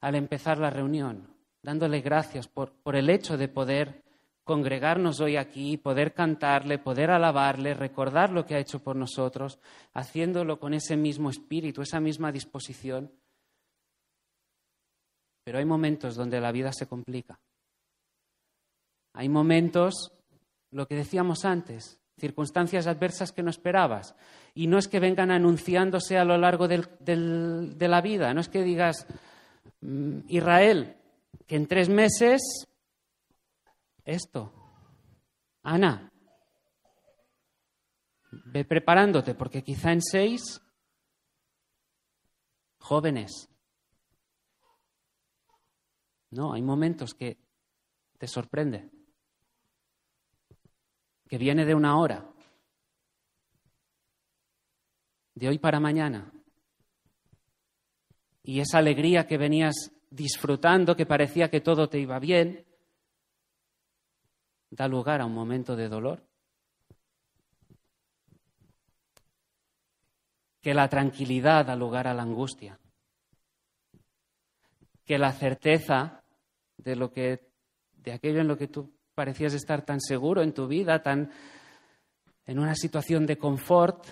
al empezar la reunión, dándole gracias por, por el hecho de poder congregarnos hoy aquí, poder cantarle, poder alabarle, recordar lo que ha hecho por nosotros, haciéndolo con ese mismo espíritu, esa misma disposición. Pero hay momentos donde la vida se complica. Hay momentos, lo que decíamos antes, circunstancias adversas que no esperabas. Y no es que vengan anunciándose a lo largo de la vida, no es que digas, mm, Israel, que en tres meses esto. Ana, ve preparándote porque quizá en seis jóvenes. No, hay momentos que te sorprende, que viene de una hora, de hoy para mañana. Y esa alegría que venías disfrutando, que parecía que todo te iba bien, da lugar a un momento de dolor. Que la tranquilidad da lugar a la angustia. Que la certeza de lo que de aquello en lo que tú parecías estar tan seguro en tu vida, tan en una situación de confort,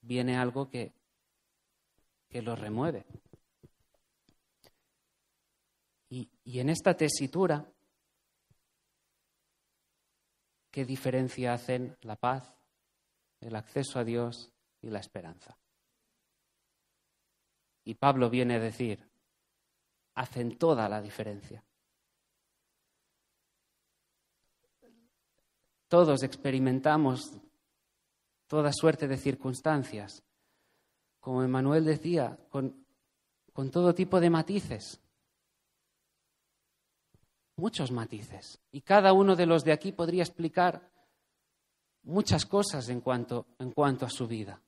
viene algo que, que lo remueve. Y, y en esta tesitura, ¿qué diferencia hacen la paz, el acceso a Dios y la esperanza? Y Pablo viene a decir, hacen toda la diferencia. Todos experimentamos toda suerte de circunstancias, como Emanuel decía, con, todo tipo de matices, muchos matices. Y cada uno de los de aquí podría explicar muchas cosas en cuanto, en cuanto a su vida.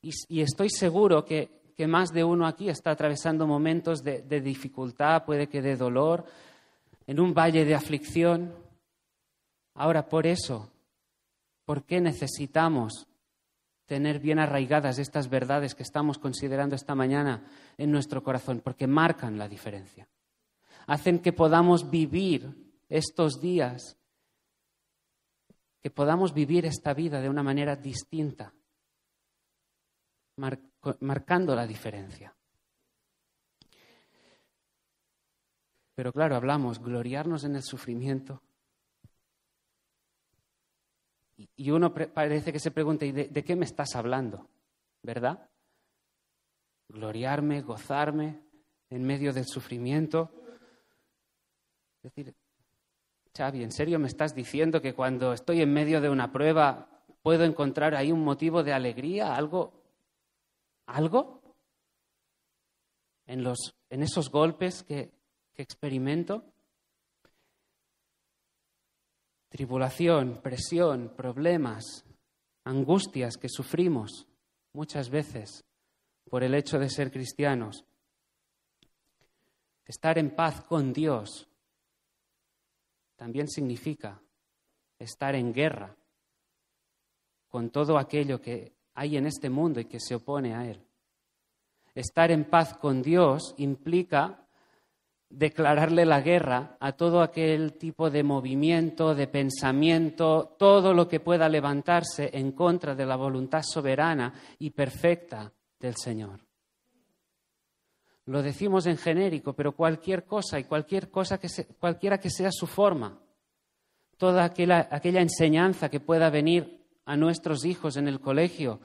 Y, estoy seguro que, que, más de uno aquí está atravesando momentos de, dificultad, puede que de dolor, en un valle de aflicción. Ahora, por eso, ¿por qué necesitamos tener bien arraigadas estas verdades que estamos considerando esta mañana en nuestro corazón? Porque marcan la diferencia. Hacen que podamos vivir estos días, que podamos vivir esta vida de una manera distinta, marcando la diferencia. Pero claro, hablamos, gloriarnos en el sufrimiento, y uno parece que se pregunta, ¿y de, qué me estás hablando? ¿Verdad? Gloriarme, gozarme en medio del sufrimiento. Es decir, Xavi, ¿en serio me estás diciendo que cuando estoy en medio de una prueba puedo encontrar ahí un motivo de alegría, algo, algo en, los, en esos golpes que, que experimento? tribulación, presión, problemas, angustias que sufrimos muchas veces por el hecho de ser cristianos. Estar en paz con Dios también significa estar en guerra con todo aquello que hay en este mundo y que se opone a Él. Estar en paz con Dios implica declararle la guerra a todo aquel tipo de movimiento, de pensamiento, todo lo que pueda levantarse en contra de la voluntad soberana y perfecta del Señor. Lo decimos en genérico, pero cualquier cosa y cualquier cosa que cualquiera que sea su forma, toda aquella, aquella, enseñanza que pueda venir a nuestros hijos en el colegio,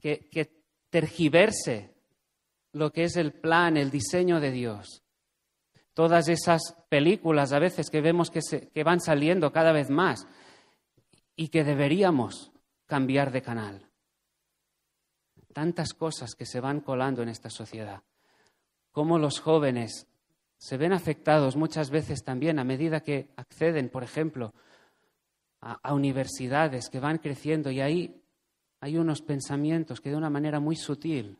que, que tergiverse lo que es el plan, el diseño de Dios, todas esas películas a veces que vemos que, que van saliendo cada vez más y que deberíamos cambiar de canal. Tantas cosas que se van colando en esta sociedad. Cómo los jóvenes se ven afectados muchas veces también a medida que acceden, por ejemplo, a, universidades que van creciendo y ahí hay unos pensamientos que de una manera muy sutil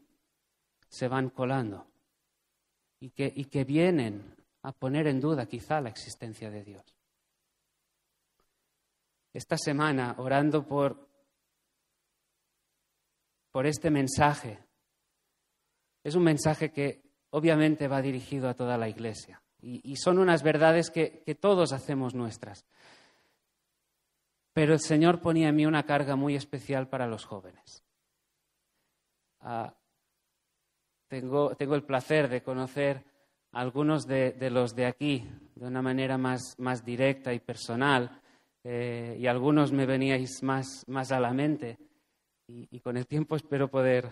se van colando y que, y que vienen a poner en duda quizá la existencia de Dios. Esta semana, orando por, por este mensaje, es un mensaje que obviamente va dirigido a toda la Iglesia y, son unas verdades que, todos hacemos nuestras. Pero el Señor ponía en mí una carga muy especial para los jóvenes. Ah, tengo, el placer de conocer algunos de, los de aquí de una manera más, directa y personal, eh, y algunos me veníais más, más a la mente, y, y con el tiempo espero poder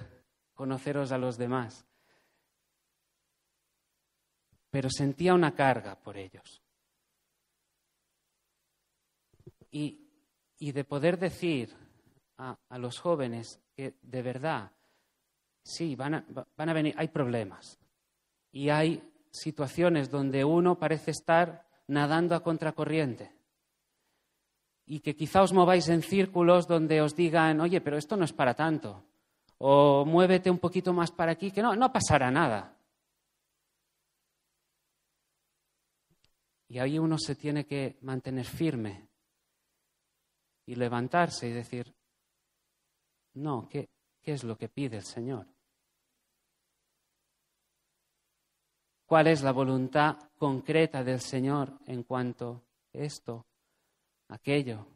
conoceros a los demás. Pero sentía una carga por ellos. Y, y de poder decir a, los jóvenes que de verdad, sí, van a, van a venir, hay problemas. Y hay situaciones donde uno parece estar nadando a contracorriente. Y que quizá os mováis en círculos donde os digan, oye, pero esto no es para tanto, o muévete un poquito más para aquí, que no, no pasará nada. Y ahí uno se tiene que mantener firme y levantarse y decir, no, ¿qué, qué es lo que pide el Señor? cuál es la voluntad concreta del Señor en cuanto a esto, aquello.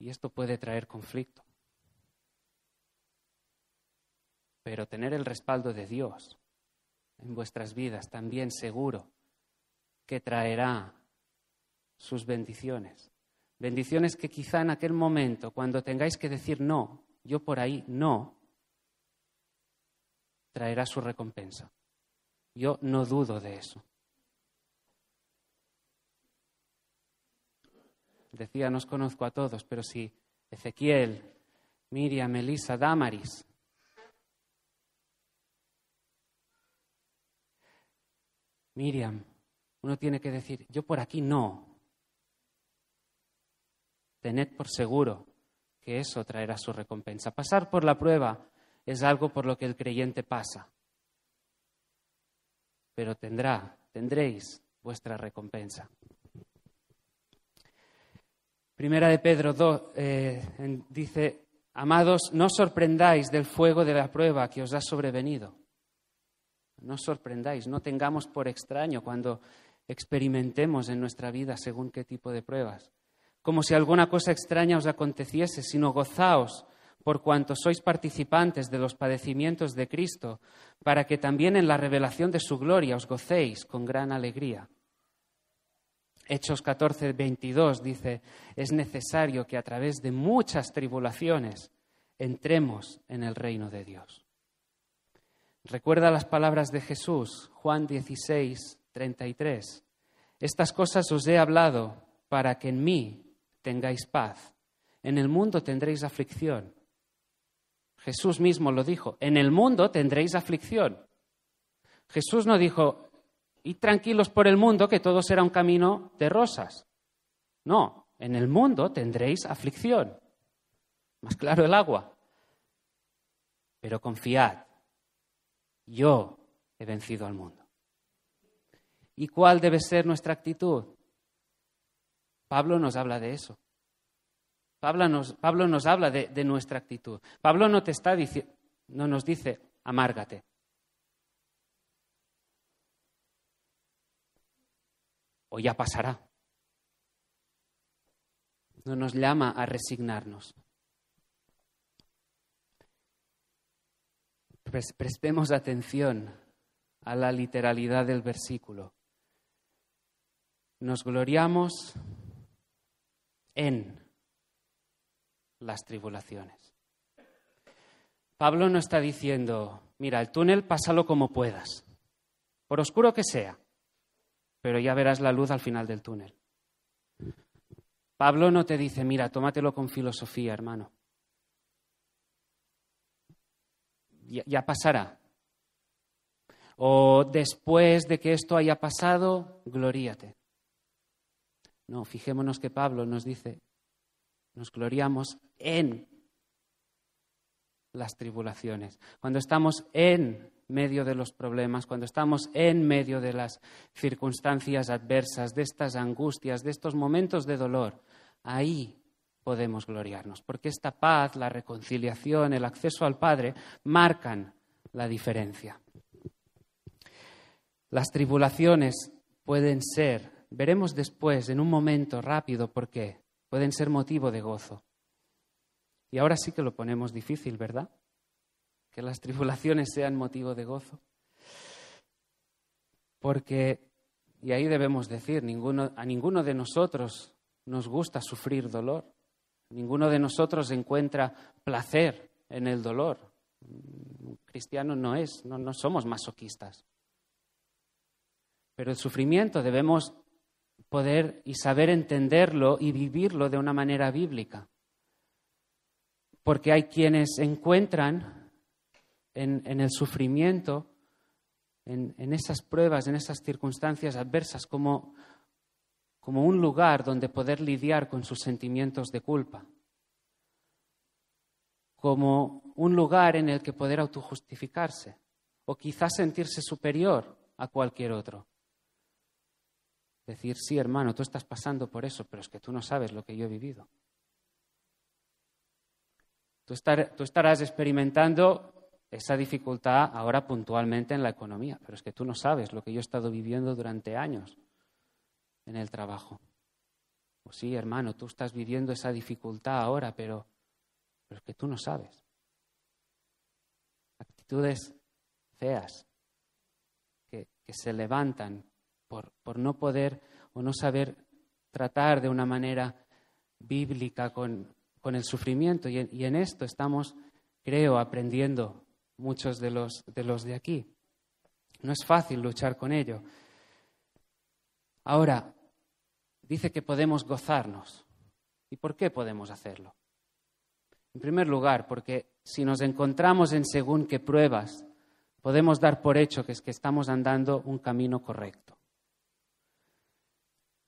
Y esto puede traer conflicto. Pero tener el respaldo de Dios en vuestras vidas, también seguro que traerá sus bendiciones. Bendiciones que quizá en aquel momento, cuando tengáis que decir no, yo por ahí no, traerá su recompensa. Yo no dudo de eso. Decía, no os conozco a todos, pero si Ezequiel, Miriam, Elisa, Damaris, Miriam, uno tiene que decir, yo por aquí no. Tened por seguro que eso traerá su recompensa. Pasar por la prueba es algo por lo que el creyente pasa, pero tendrá, tendréis vuestra recompensa. Primera de Pedro 2 eh, dice, amados, no sorprendáis del fuego de la prueba que os ha sobrevenido. No sorprendáis, no tengamos por extraño cuando experimentemos en nuestra vida según qué tipo de pruebas. Como si alguna cosa extraña os aconteciese, sino gozaos por cuanto sois participantes de los padecimientos de Cristo, para que también en la revelación de su gloria os gocéis con gran alegría. Hechos 14, 22 dice, es necesario que a través de muchas tribulaciones entremos en el reino de Dios. Recuerda las palabras de Jesús, Juan 16, 33. Estas cosas os he hablado para que en mí tengáis paz. En el mundo tendréis aflicción. Jesús mismo lo dijo, en el mundo tendréis aflicción. Jesús no dijo, y tranquilos por el mundo, que todo será un camino de rosas. No, en el mundo tendréis aflicción. Más claro el agua. Pero confiad, yo he vencido al mundo. ¿Y cuál debe ser nuestra actitud? Pablo nos habla de eso. Pablo nos, Pablo nos habla de, nuestra actitud. Pablo no te está no nos dice, amárgate. o ya pasará. No nos llama a resignarnos. Prestemos atención a la literalidad del versículo. Nos gloriamos en las tribulaciones. Pablo no está diciendo, mira, el túnel pásalo como puedas, por oscuro que sea pero ya verás la luz al final del túnel. Pablo no te dice, mira, tómatelo con filosofía, hermano. Ya, ya, pasará. O después de que esto haya pasado, gloríate. No, fijémonos que Pablo nos dice, nos gloriamos en las tribulaciones. Cuando estamos en medio de los problemas, cuando estamos en medio de las circunstancias adversas, de estas angustias, de estos momentos de dolor, ahí podemos gloriarnos, porque esta paz, la reconciliación, el acceso al Padre marcan la diferencia. Las tribulaciones pueden ser, veremos después, en un momento rápido, por qué, pueden ser motivo de gozo. Y ahora sí que lo ponemos difícil, ¿verdad? que las tribulaciones sean motivo de gozo. Porque, y ahí debemos decir, a ninguno de nosotros nos gusta sufrir dolor. Ninguno de nosotros encuentra placer en el dolor. Un cristiano no es, no somos masoquistas. Pero el sufrimiento debemos poder y saber entenderlo y vivirlo de una manera bíblica. Porque hay quienes encuentran en, el sufrimiento, en, en, esas pruebas, en esas circunstancias adversas, como, como un lugar donde poder lidiar con sus sentimientos de culpa, como un lugar en el que poder autojustificarse o quizás sentirse superior a cualquier otro. Decir, sí, hermano, tú estás pasando por eso, pero es que tú no sabes lo que yo he vivido. Tú, estarás experimentando esa dificultad ahora puntualmente en la economía, pero es que tú no sabes lo que yo he estado viviendo durante años en el trabajo. Pues sí, hermano, tú estás viviendo esa dificultad ahora, pero, pero es que tú no sabes. Actitudes feas, que se levantan por, no poder o no saber tratar de una manera bíblica con, el sufrimiento. Y y en, esto estamos, creo, aprendiendo muchos de los, de los de aquí. No es fácil luchar con ello. Ahora, dice que podemos gozarnos. ¿Y por qué podemos hacerlo? En primer lugar, porque si nos encontramos en según qué pruebas, podemos dar por hecho que es que estamos andando un camino correcto.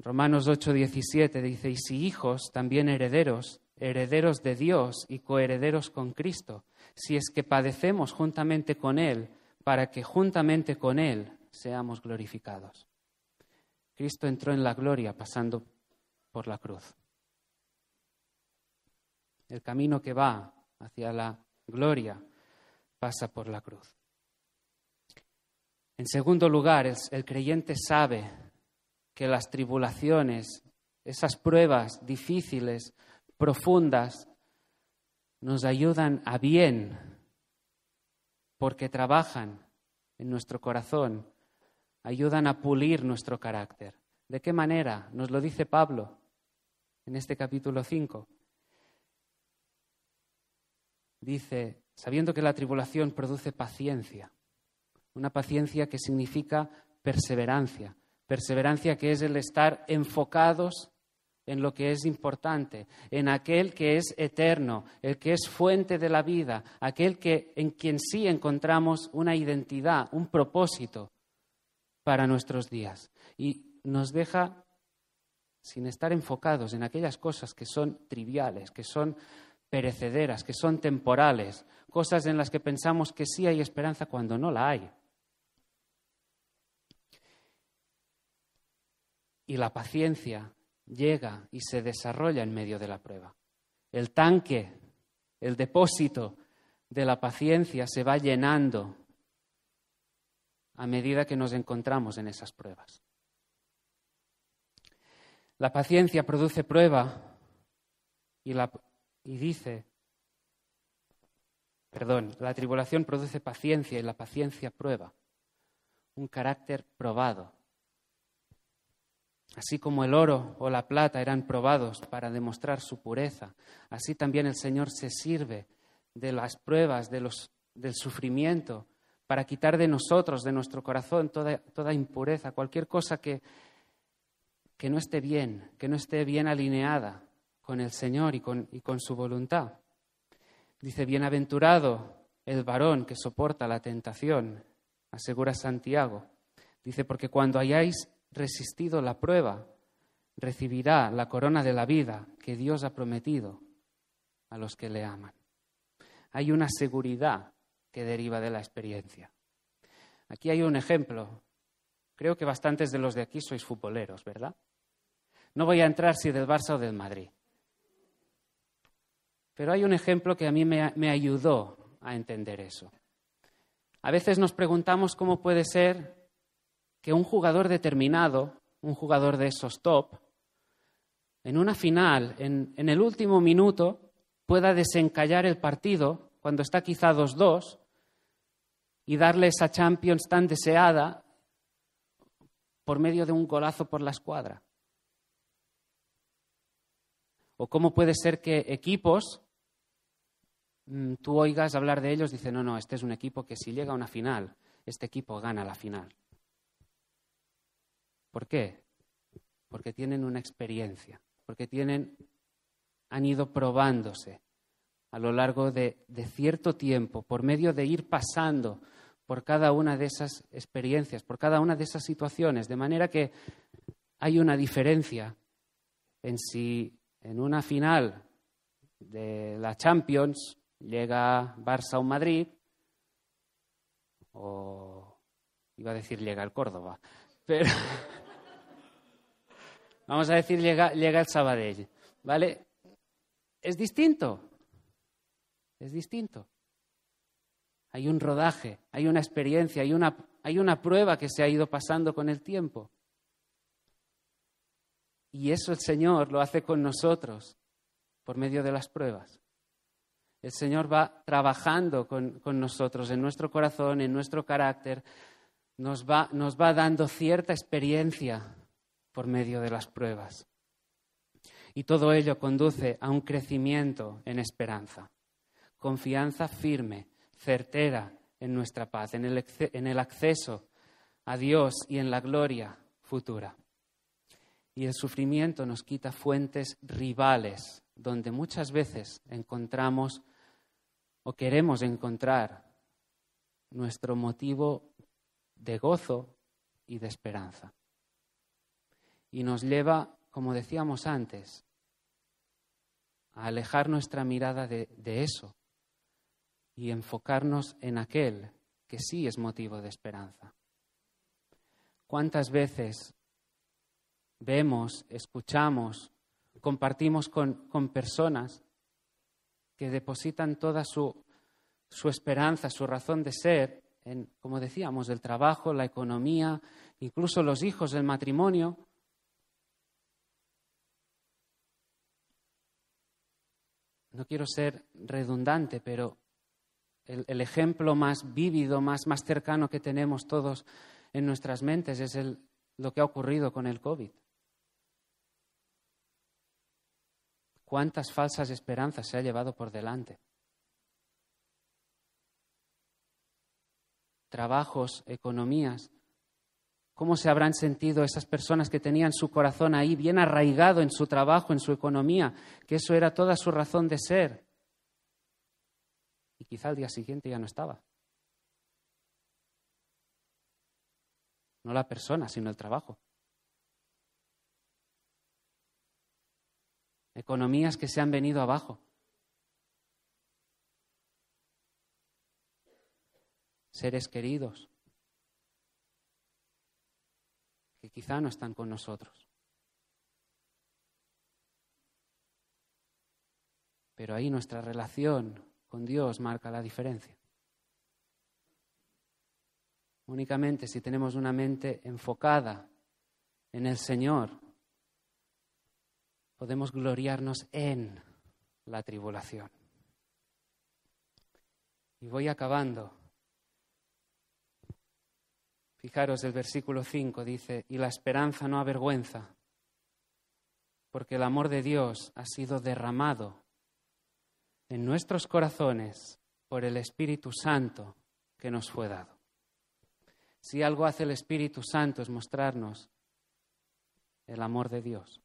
Romanos 8:17 dice, y si hijos, también herederos, herederos de Dios y coherederos con Cristo, si es que padecemos juntamente con Él, para que juntamente con Él seamos glorificados. Cristo entró en la gloria pasando por la cruz. El camino que va hacia la gloria pasa por la cruz. En segundo lugar, el, creyente sabe que las tribulaciones, esas pruebas difíciles, profundas, nos ayudan a bien porque trabajan en nuestro corazón, ayudan a pulir nuestro carácter. ¿De qué manera? Nos lo dice Pablo en este capítulo 5. Dice, sabiendo que la tribulación produce paciencia, una paciencia que significa perseverancia, perseverancia que es el estar enfocados en lo que es importante, en aquel que es eterno, el que es fuente de la vida, aquel que en quien sí encontramos una identidad, un propósito para nuestros días. Y nos deja sin estar enfocados en aquellas cosas que son triviales, que son perecederas, que son temporales, cosas en las que pensamos que sí hay esperanza cuando no la hay. Y la paciencia llega y se desarrolla en medio de la prueba. El tanque, el depósito de la paciencia se va llenando a medida que nos encontramos en esas pruebas. La paciencia produce prueba y, dice, perdón, la tribulación produce paciencia y la paciencia prueba, un carácter probado, Así como el oro o la plata eran probados para demostrar su pureza, así también el Señor se sirve de las pruebas, de los, del sufrimiento, para quitar de nosotros, de nuestro corazón, toda, toda impureza, cualquier cosa que, que no esté bien, que no esté bien alineada con el Señor y con, y con su voluntad. Dice, bienaventurado el varón que soporta la tentación, asegura Santiago. Dice, porque cuando hayáis resistido la prueba, recibirá la corona de la vida que Dios ha prometido a los que le aman. Hay una seguridad que deriva de la experiencia. Aquí hay un ejemplo. Creo que bastantes de los de aquí sois futboleros, ¿verdad? No voy a entrar si del Barça o del Madrid. Pero hay un ejemplo que a mí me, me ayudó a entender eso. A veces nos preguntamos cómo puede ser que un jugador determinado, un jugador de esos top, en una final, en, el último minuto, pueda desencallar el partido cuando está quizá 2-2 y darle esa Champions tan deseada por medio de un golazo por la escuadra. O cómo puede ser que equipos, mm, tú oigas hablar de ellos, dicen, no, no, este es un equipo que si llega a una final, este equipo gana la final. ¿Por qué? Porque tienen una experiencia, porque tienen, han ido probándose a lo largo de, de cierto tiempo, por medio de ir pasando por cada una de esas experiencias, por cada una de esas situaciones, de manera que hay una diferencia en si en una final de la Champions llega Barça o Madrid, o iba a decir llega el Córdoba, pero (laughs) vamos a decir llega, el Sabadell, ¿vale? Es distinto, es distinto. Hay un rodaje, hay una experiencia, hay una, prueba que se ha ido pasando con el tiempo. Y eso el Señor lo hace con nosotros por medio de las pruebas. El Señor va trabajando con, nosotros en nuestro corazón, en nuestro carácter, nos va dando cierta experiencia por medio de las pruebas. Y todo ello conduce a un crecimiento en esperanza, confianza firme, certera en nuestra paz, en el, acceso a Dios y en la gloria futura. Y el sufrimiento nos quita fuentes rivales, donde muchas veces encontramos o queremos encontrar nuestro motivo de gozo y de esperanza. Y nos lleva, como decíamos antes, a alejar nuestra mirada de, eso y enfocarnos en aquel que sí es motivo de esperanza. ¿Cuántas veces vemos, escuchamos, compartimos con, personas que depositan toda su, su esperanza, su razón de ser en, como decíamos, el trabajo, la economía, incluso los hijos, el matrimonio. No quiero ser redundante, pero el, ejemplo más vívido, más, más cercano que tenemos todos en nuestras mentes es el, lo que ha ocurrido con el COVID. ¿Cuántas falsas esperanzas se ha llevado por delante? Trabajos, economías. ¿Cómo se habrán sentido esas personas que tenían su corazón ahí bien arraigado en su trabajo, en su economía, que eso era toda su razón de ser? y quizá al día siguiente ya no estaba. No la persona, sino el trabajo. Economías que se han venido abajo. Seres queridos que quizá no están con nosotros. Pero ahí nuestra relación con Dios marca la diferencia. Únicamente si tenemos una mente enfocada en el Señor, podemos gloriarnos en la tribulación. Y voy acabando. Fijaros, el versículo 5 dice, y la esperanza no avergüenza, porque el amor de Dios ha sido derramado en nuestros corazones por el Espíritu Santo que nos fue dado. Si algo hace el Espíritu Santo es mostrarnos el amor de Dios.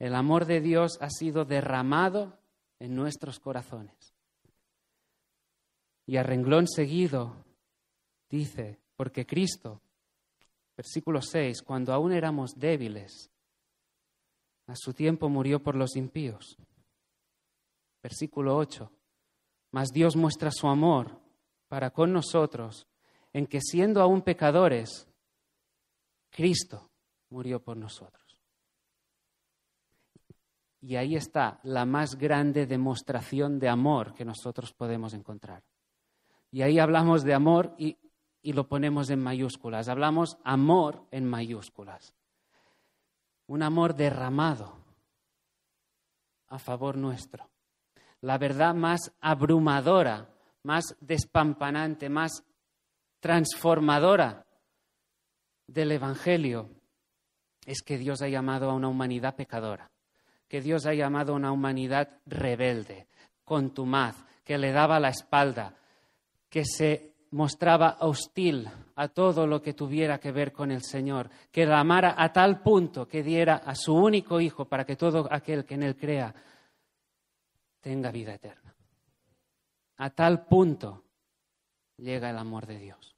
El amor de Dios ha sido derramado en nuestros corazones. Y a renglón seguido dice, porque Cristo, versículo 6, cuando aún éramos débiles, a su tiempo murió por los impíos. Versículo 8. Mas Dios muestra su amor para con nosotros en que siendo aún pecadores, Cristo murió por nosotros. Y ahí está la más grande demostración de amor que nosotros podemos encontrar. Y ahí hablamos de amor y, y, lo ponemos en mayúsculas. Hablamos amor en mayúsculas. Un amor derramado a favor nuestro la verdad más abrumadora, más despampanante, más transformadora del Evangelio es que Dios ha llamado a una humanidad pecadora, que Dios ha llamado a una humanidad rebelde, contumaz, que le daba la espalda, que se mostraba hostil a todo lo que tuviera que ver con el Señor, que la amara a tal punto que diera a su único Hijo para que todo aquel que en él crea tenga vida eterna. A tal punto llega el amor de Dios.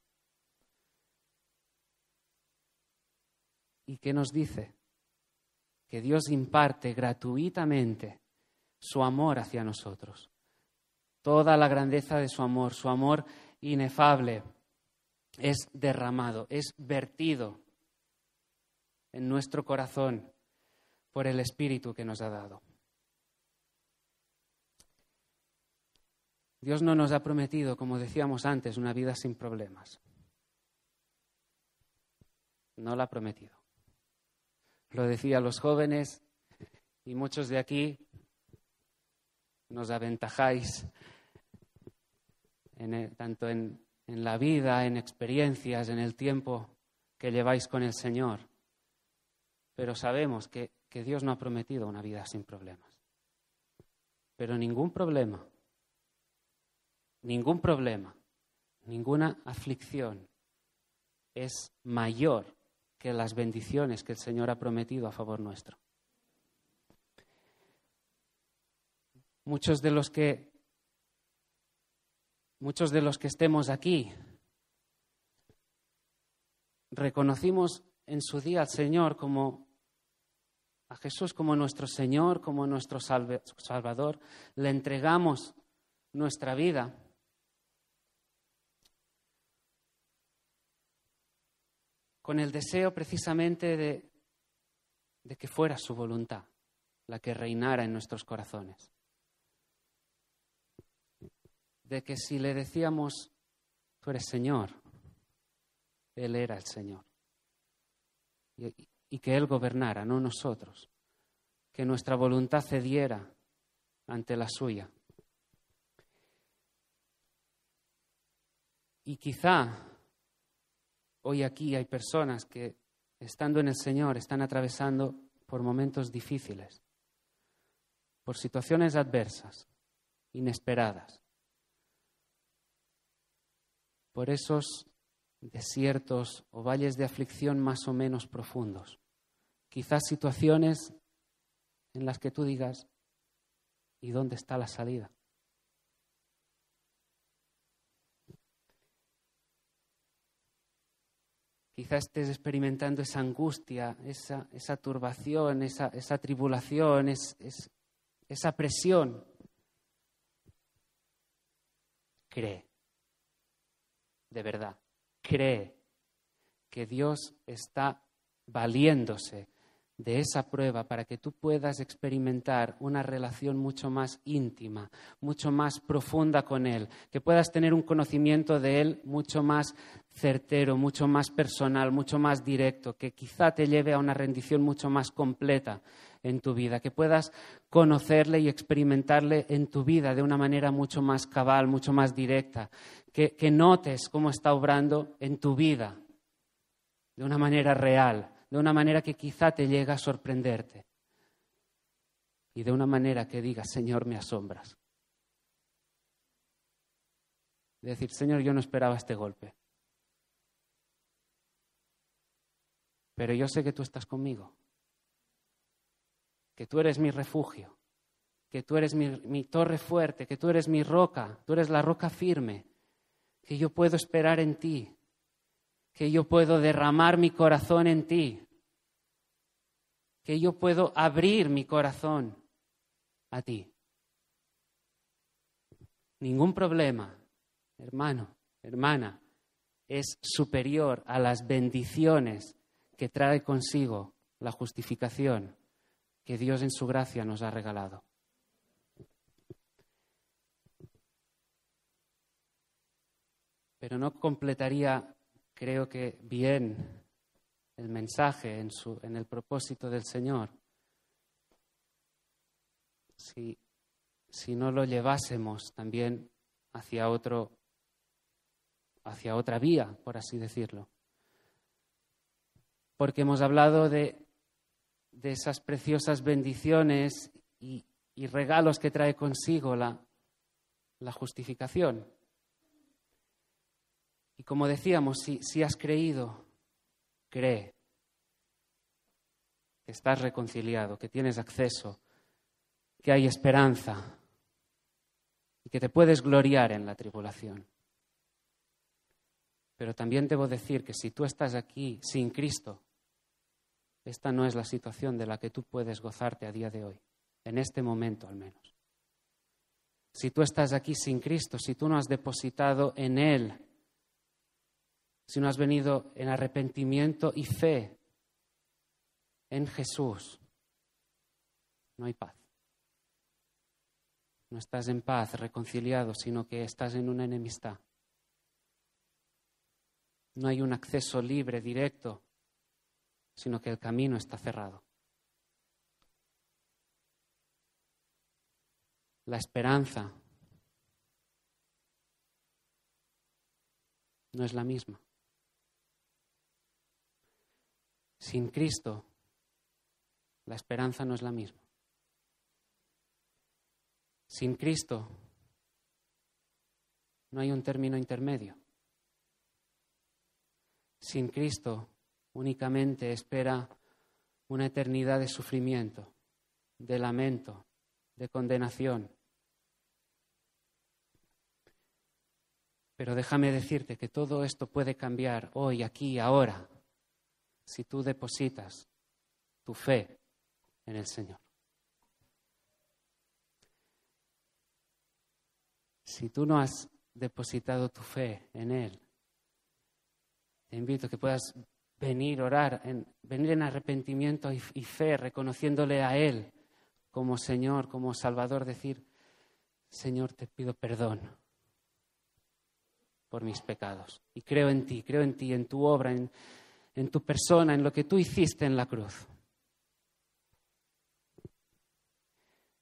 ¿Y qué nos dice? Que Dios imparte gratuitamente su amor hacia nosotros. Toda la grandeza de su amor, su amor inefable, es derramado, es vertido en nuestro corazón por el Espíritu que nos ha dado. Dios no nos ha prometido, como decíamos antes, una vida sin problemas. No la ha prometido. Lo decía los jóvenes y muchos de aquí nos aventajáis tanto en en la vida, en experiencias, en el tiempo que lleváis con el Señor. Pero sabemos que, que Dios no ha prometido una vida sin problemas. Pero ningún problema, ningún problema, ninguna aflicción es mayor que las bendiciones que el Señor ha prometido a favor nuestro. Muchos de los que muchos de los que estemos aquí reconocimos en su día al Señor como a Jesús como nuestro Señor, como nuestro Salvador, le entregamos nuestra vida. con el deseo precisamente de, de que fuera su voluntad la que reinara en nuestros corazones de que si le decíamos, tú eres Señor, Él era el Señor. Y, y, que Él gobernara, no nosotros. Que nuestra voluntad cediera ante la suya. Y quizá hoy aquí hay personas que, estando en el Señor, están atravesando por momentos difíciles, por situaciones adversas, inesperadas por esos desiertos o valles de aflicción más o menos profundos. Quizás situaciones en las que tú digas, ¿y dónde está la salida? Quizás estés experimentando esa angustia, esa, esa turbación, esa, esa tribulación, esa presión. Cree de verdad, cree que Dios está valiéndose de esa prueba para que tú puedas experimentar una relación mucho más íntima, mucho más profunda con Él, que puedas tener un conocimiento de Él mucho más certero, mucho más personal, mucho más directo, que quizá te lleve a una rendición mucho más completa en tu vida, que puedas conocerle y experimentarle en tu vida de una manera mucho más cabal, mucho más directa, que, notes cómo está obrando en tu vida de una manera real, de una manera que quizá te llega a sorprenderte y de una manera que digas, Señor, me asombras. decir, Señor, yo no esperaba este golpe, pero yo sé que tú estás conmigo, que tú eres mi refugio, que tú eres mi torre fuerte, que tú eres mi roca, tú eres la roca firme que yo puedo esperar en ti, que yo puedo derramar mi corazón en ti, que yo puedo abrir mi corazón a ti. Ningún problema, hermano, hermana, es superior a las bendiciones que trae consigo la justificación que Dios en su gracia nos ha regalado. Pero no completaría, creo que bien, el mensaje en, el propósito del Señor si, no lo llevásemos también hacia otro hacia otra vía, por así decirlo. Porque hemos hablado de, esas preciosas bendiciones y, regalos que trae consigo la justificación. Y como decíamos, si, has creído, cree que estás reconciliado, que tienes acceso, que hay esperanza y que te puedes gloriar en la tribulación. Pero también debo decir que si tú estás aquí sin Cristo, esta no es la situación de la que tú puedes gozarte a día de hoy, en este momento al menos. Si tú estás aquí sin Cristo, si tú no has depositado en Él si no has venido en arrepentimiento y fe en Jesús, no hay paz. No estás en paz, reconciliado, sino que estás en una enemistad. No hay un acceso libre, directo, sino que el camino está cerrado. La esperanza no es la misma. Sin Cristo, la esperanza no es la misma. Sin Cristo, no hay un término intermedio. Sin Cristo, únicamente espera una eternidad de sufrimiento, de lamento, de condenación. Pero déjame decirte que todo esto puede cambiar hoy, aquí, ahora, si tú depositas tu fe en el Señor. Si tú no has depositado tu fe en Él, te invito a que puedas venir, orar, en, venir en arrepentimiento y, y fe, reconociéndole a Él como Señor, como Salvador, decir, Señor, te pido perdón por mis pecados. Y creo en ti, creo en ti, en tu obra, en, en tu persona, en lo que tú hiciste en la cruz.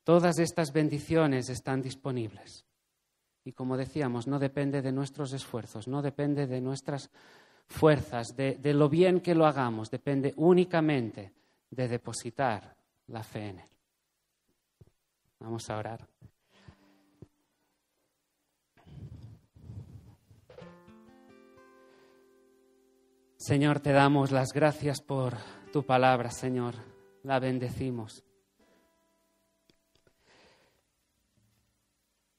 Todas estas bendiciones están disponibles. Y como decíamos, no depende de nuestros esfuerzos, no depende de nuestras fuerzas, de, lo bien que lo hagamos, depende únicamente de depositar la fe en Él. Vamos a orar. Señor, te damos las gracias por tu palabra, Señor. La bendecimos.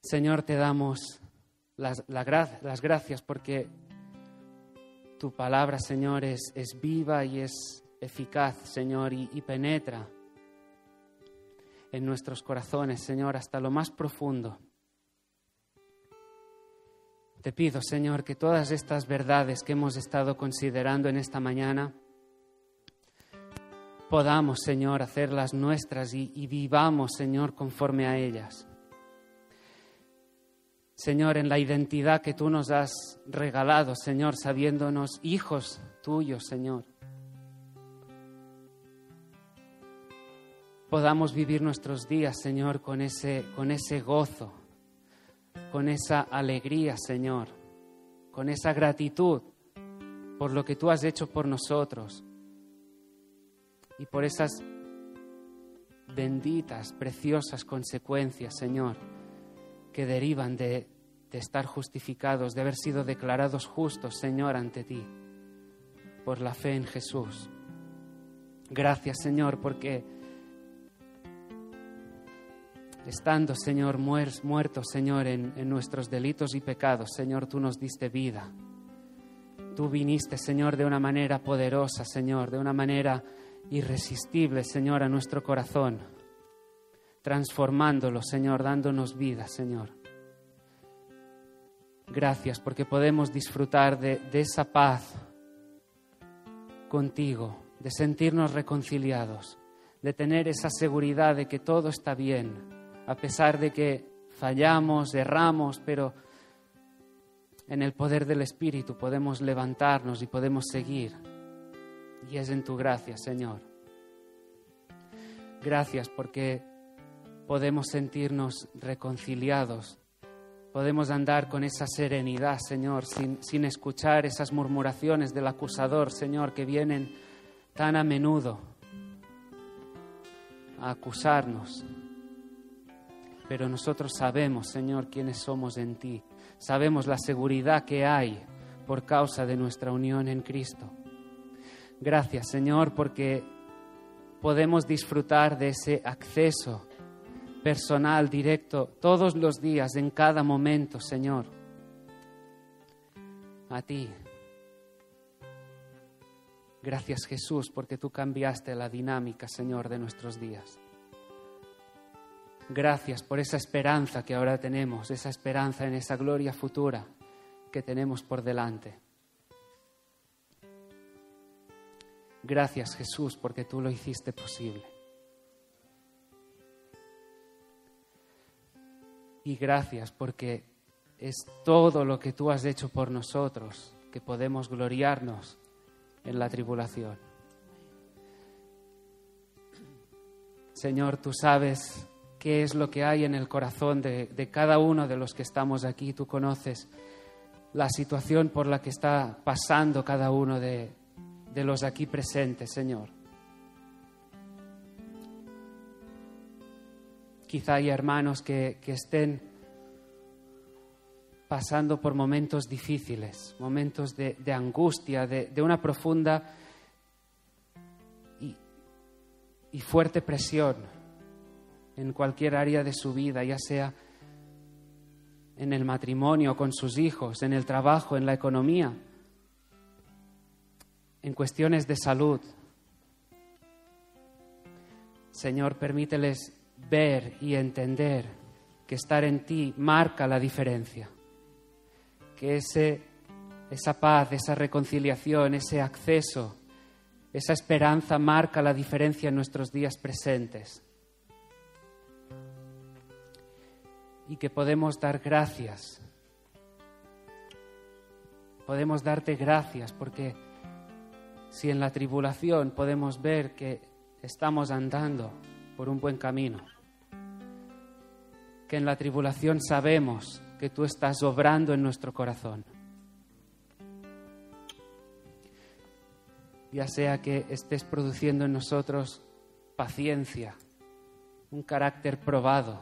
Señor, te damos las, la, las gracias porque tu palabra, Señor, es, es, viva y es eficaz, Señor, y penetra en nuestros corazones, Señor, hasta lo más profundo. Te pido, Señor, que todas estas verdades que hemos estado considerando en esta mañana podamos, Señor, hacerlas nuestras y, vivamos, Señor, conforme a ellas. Señor, en la identidad que tú nos has regalado, Señor, sabiéndonos hijos tuyos, Señor. Podamos vivir nuestros días, Señor, con ese, con ese gozo con esa alegría, Señor, con esa gratitud por lo que tú has hecho por nosotros y por esas benditas, preciosas consecuencias, Señor, que derivan de, estar justificados, de haber sido declarados justos, Señor, ante ti, por la fe en Jesús. Gracias, Señor, porque estando, Señor, muertos, Señor, en, en, nuestros delitos y pecados, Señor, tú nos diste vida. Tú viniste, Señor, de una manera poderosa, Señor, de una manera irresistible, Señor, a nuestro corazón, transformándolo, Señor, dándonos vida, Señor. Gracias porque podemos disfrutar de, de esa paz contigo, de sentirnos reconciliados, de tener esa seguridad de que todo está bien a pesar de que fallamos, erramos, pero en el poder del Espíritu podemos levantarnos y podemos seguir. Y es en tu gracia, Señor. Gracias porque podemos sentirnos reconciliados, podemos andar con esa serenidad, Señor, sin, sin escuchar esas murmuraciones del acusador, Señor, que vienen tan a menudo a acusarnos pero nosotros sabemos, Señor, quiénes somos en ti. Sabemos la seguridad que hay por causa de nuestra unión en Cristo. Gracias, Señor, porque podemos disfrutar de ese acceso personal, directo, todos los días, en cada momento, Señor, a ti. Gracias, Jesús, porque tú cambiaste la dinámica, Señor, de nuestros días. Gracias por esa esperanza que ahora tenemos, esa esperanza en esa gloria futura que tenemos por delante. Gracias Jesús porque tú lo hiciste posible. Y gracias porque es todo lo que tú has hecho por nosotros que podemos gloriarnos en la tribulación. Señor, tú sabes qué es lo que hay en el corazón de, de, cada uno de los que estamos aquí. Tú conoces la situación por la que está pasando cada uno de, de los aquí presentes, Señor. Quizá hay hermanos que, que estén pasando por momentos difíciles, momentos de, de angustia, de, de, una profunda y, y fuerte presión en cualquier área de su vida, ya sea en el matrimonio, con sus hijos, en el trabajo, en la economía, en cuestiones de salud. Señor, permíteles ver y entender que estar en ti marca la diferencia, que ese, esa paz, esa reconciliación, ese acceso, esa esperanza marca la diferencia en nuestros días presentes. Y que podemos dar gracias. Podemos darte gracias porque si en la tribulación podemos ver que estamos andando por un buen camino, que en la tribulación sabemos que tú estás obrando en nuestro corazón. Ya sea que estés produciendo en nosotros paciencia, un carácter probado,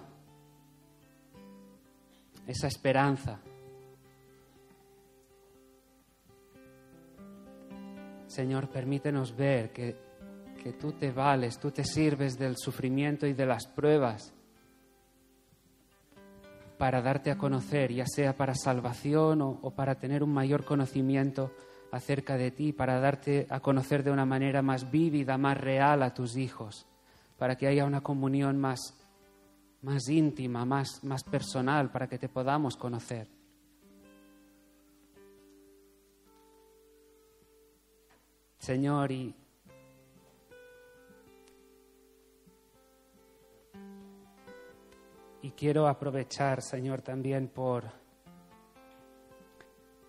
esa esperanza. Señor, permítenos ver que, que tú te vales, tú te sirves del sufrimiento y de las pruebas para darte a conocer, ya sea para salvación o, para tener un mayor conocimiento acerca de ti, para darte a conocer de una manera más vívida, más real a tus hijos, para que haya una comunión más, más íntima, más, más personal, para que te podamos conocer. Señor, y Y quiero aprovechar, Señor, también por,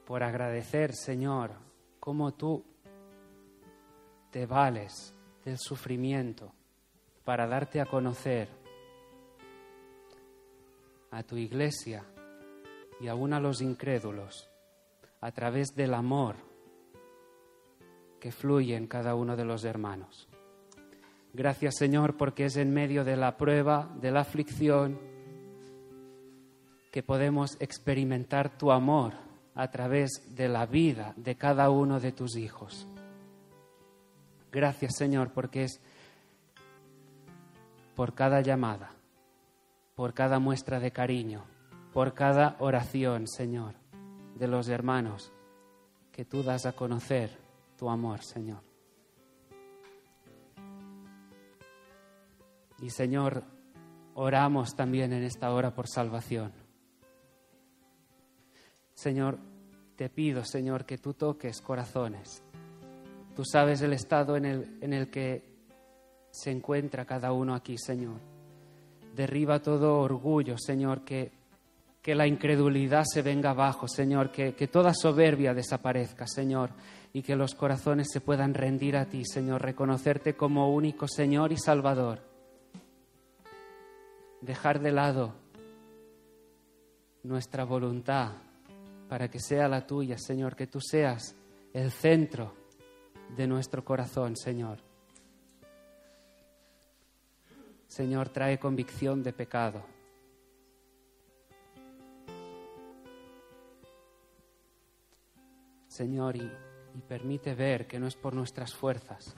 por agradecer, Señor, cómo tú te vales del sufrimiento para darte a conocer a tu iglesia y aún a los incrédulos a través del amor que fluye en cada uno de los hermanos. Gracias Señor porque es en medio de la prueba, de la aflicción, que podemos experimentar tu amor a través de la vida de cada uno de tus hijos. Gracias Señor porque es por cada llamada, por cada muestra de cariño, por cada oración, Señor, de los hermanos que tú das a conocer tu amor, Señor. Y Señor, oramos también en esta hora por salvación. Señor, te pido, Señor, que tú toques corazones. Tú sabes el estado en el, en el que se encuentra cada uno aquí, Señor. Derriba todo orgullo, Señor, que, que la incredulidad se venga abajo, Señor, que, que toda soberbia desaparezca, Señor, y que los corazones se puedan rendir a ti, Señor, reconocerte como único Señor y Salvador. Dejar de lado nuestra voluntad para que sea la tuya, Señor, que tú seas el centro de nuestro corazón, Señor. Señor, trae convicción de pecado. Señor, y, permite ver que no es por nuestras fuerzas,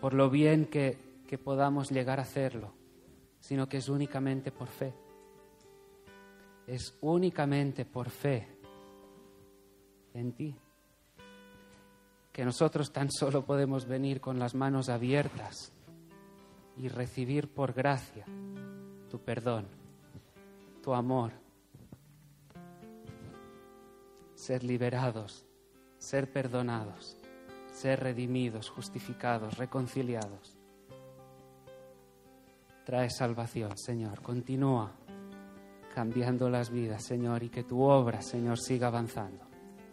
por lo bien que, que podamos llegar a hacerlo, sino que es únicamente por fe es únicamente por fe en ti. Que nosotros tan solo podemos venir con las manos abiertas y recibir por gracia tu perdón, tu amor, ser liberados, ser perdonados, ser redimidos, justificados, reconciliados. Trae salvación, Señor. Continúa cambiando las vidas, Señor, y que tu obra, Señor, siga avanzando.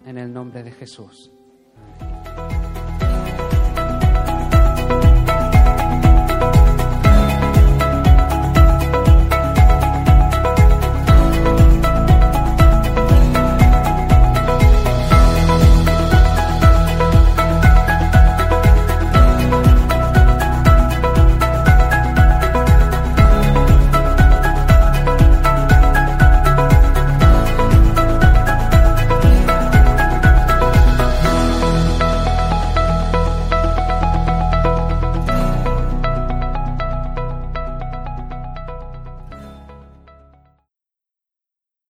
En el nombre de Jesús.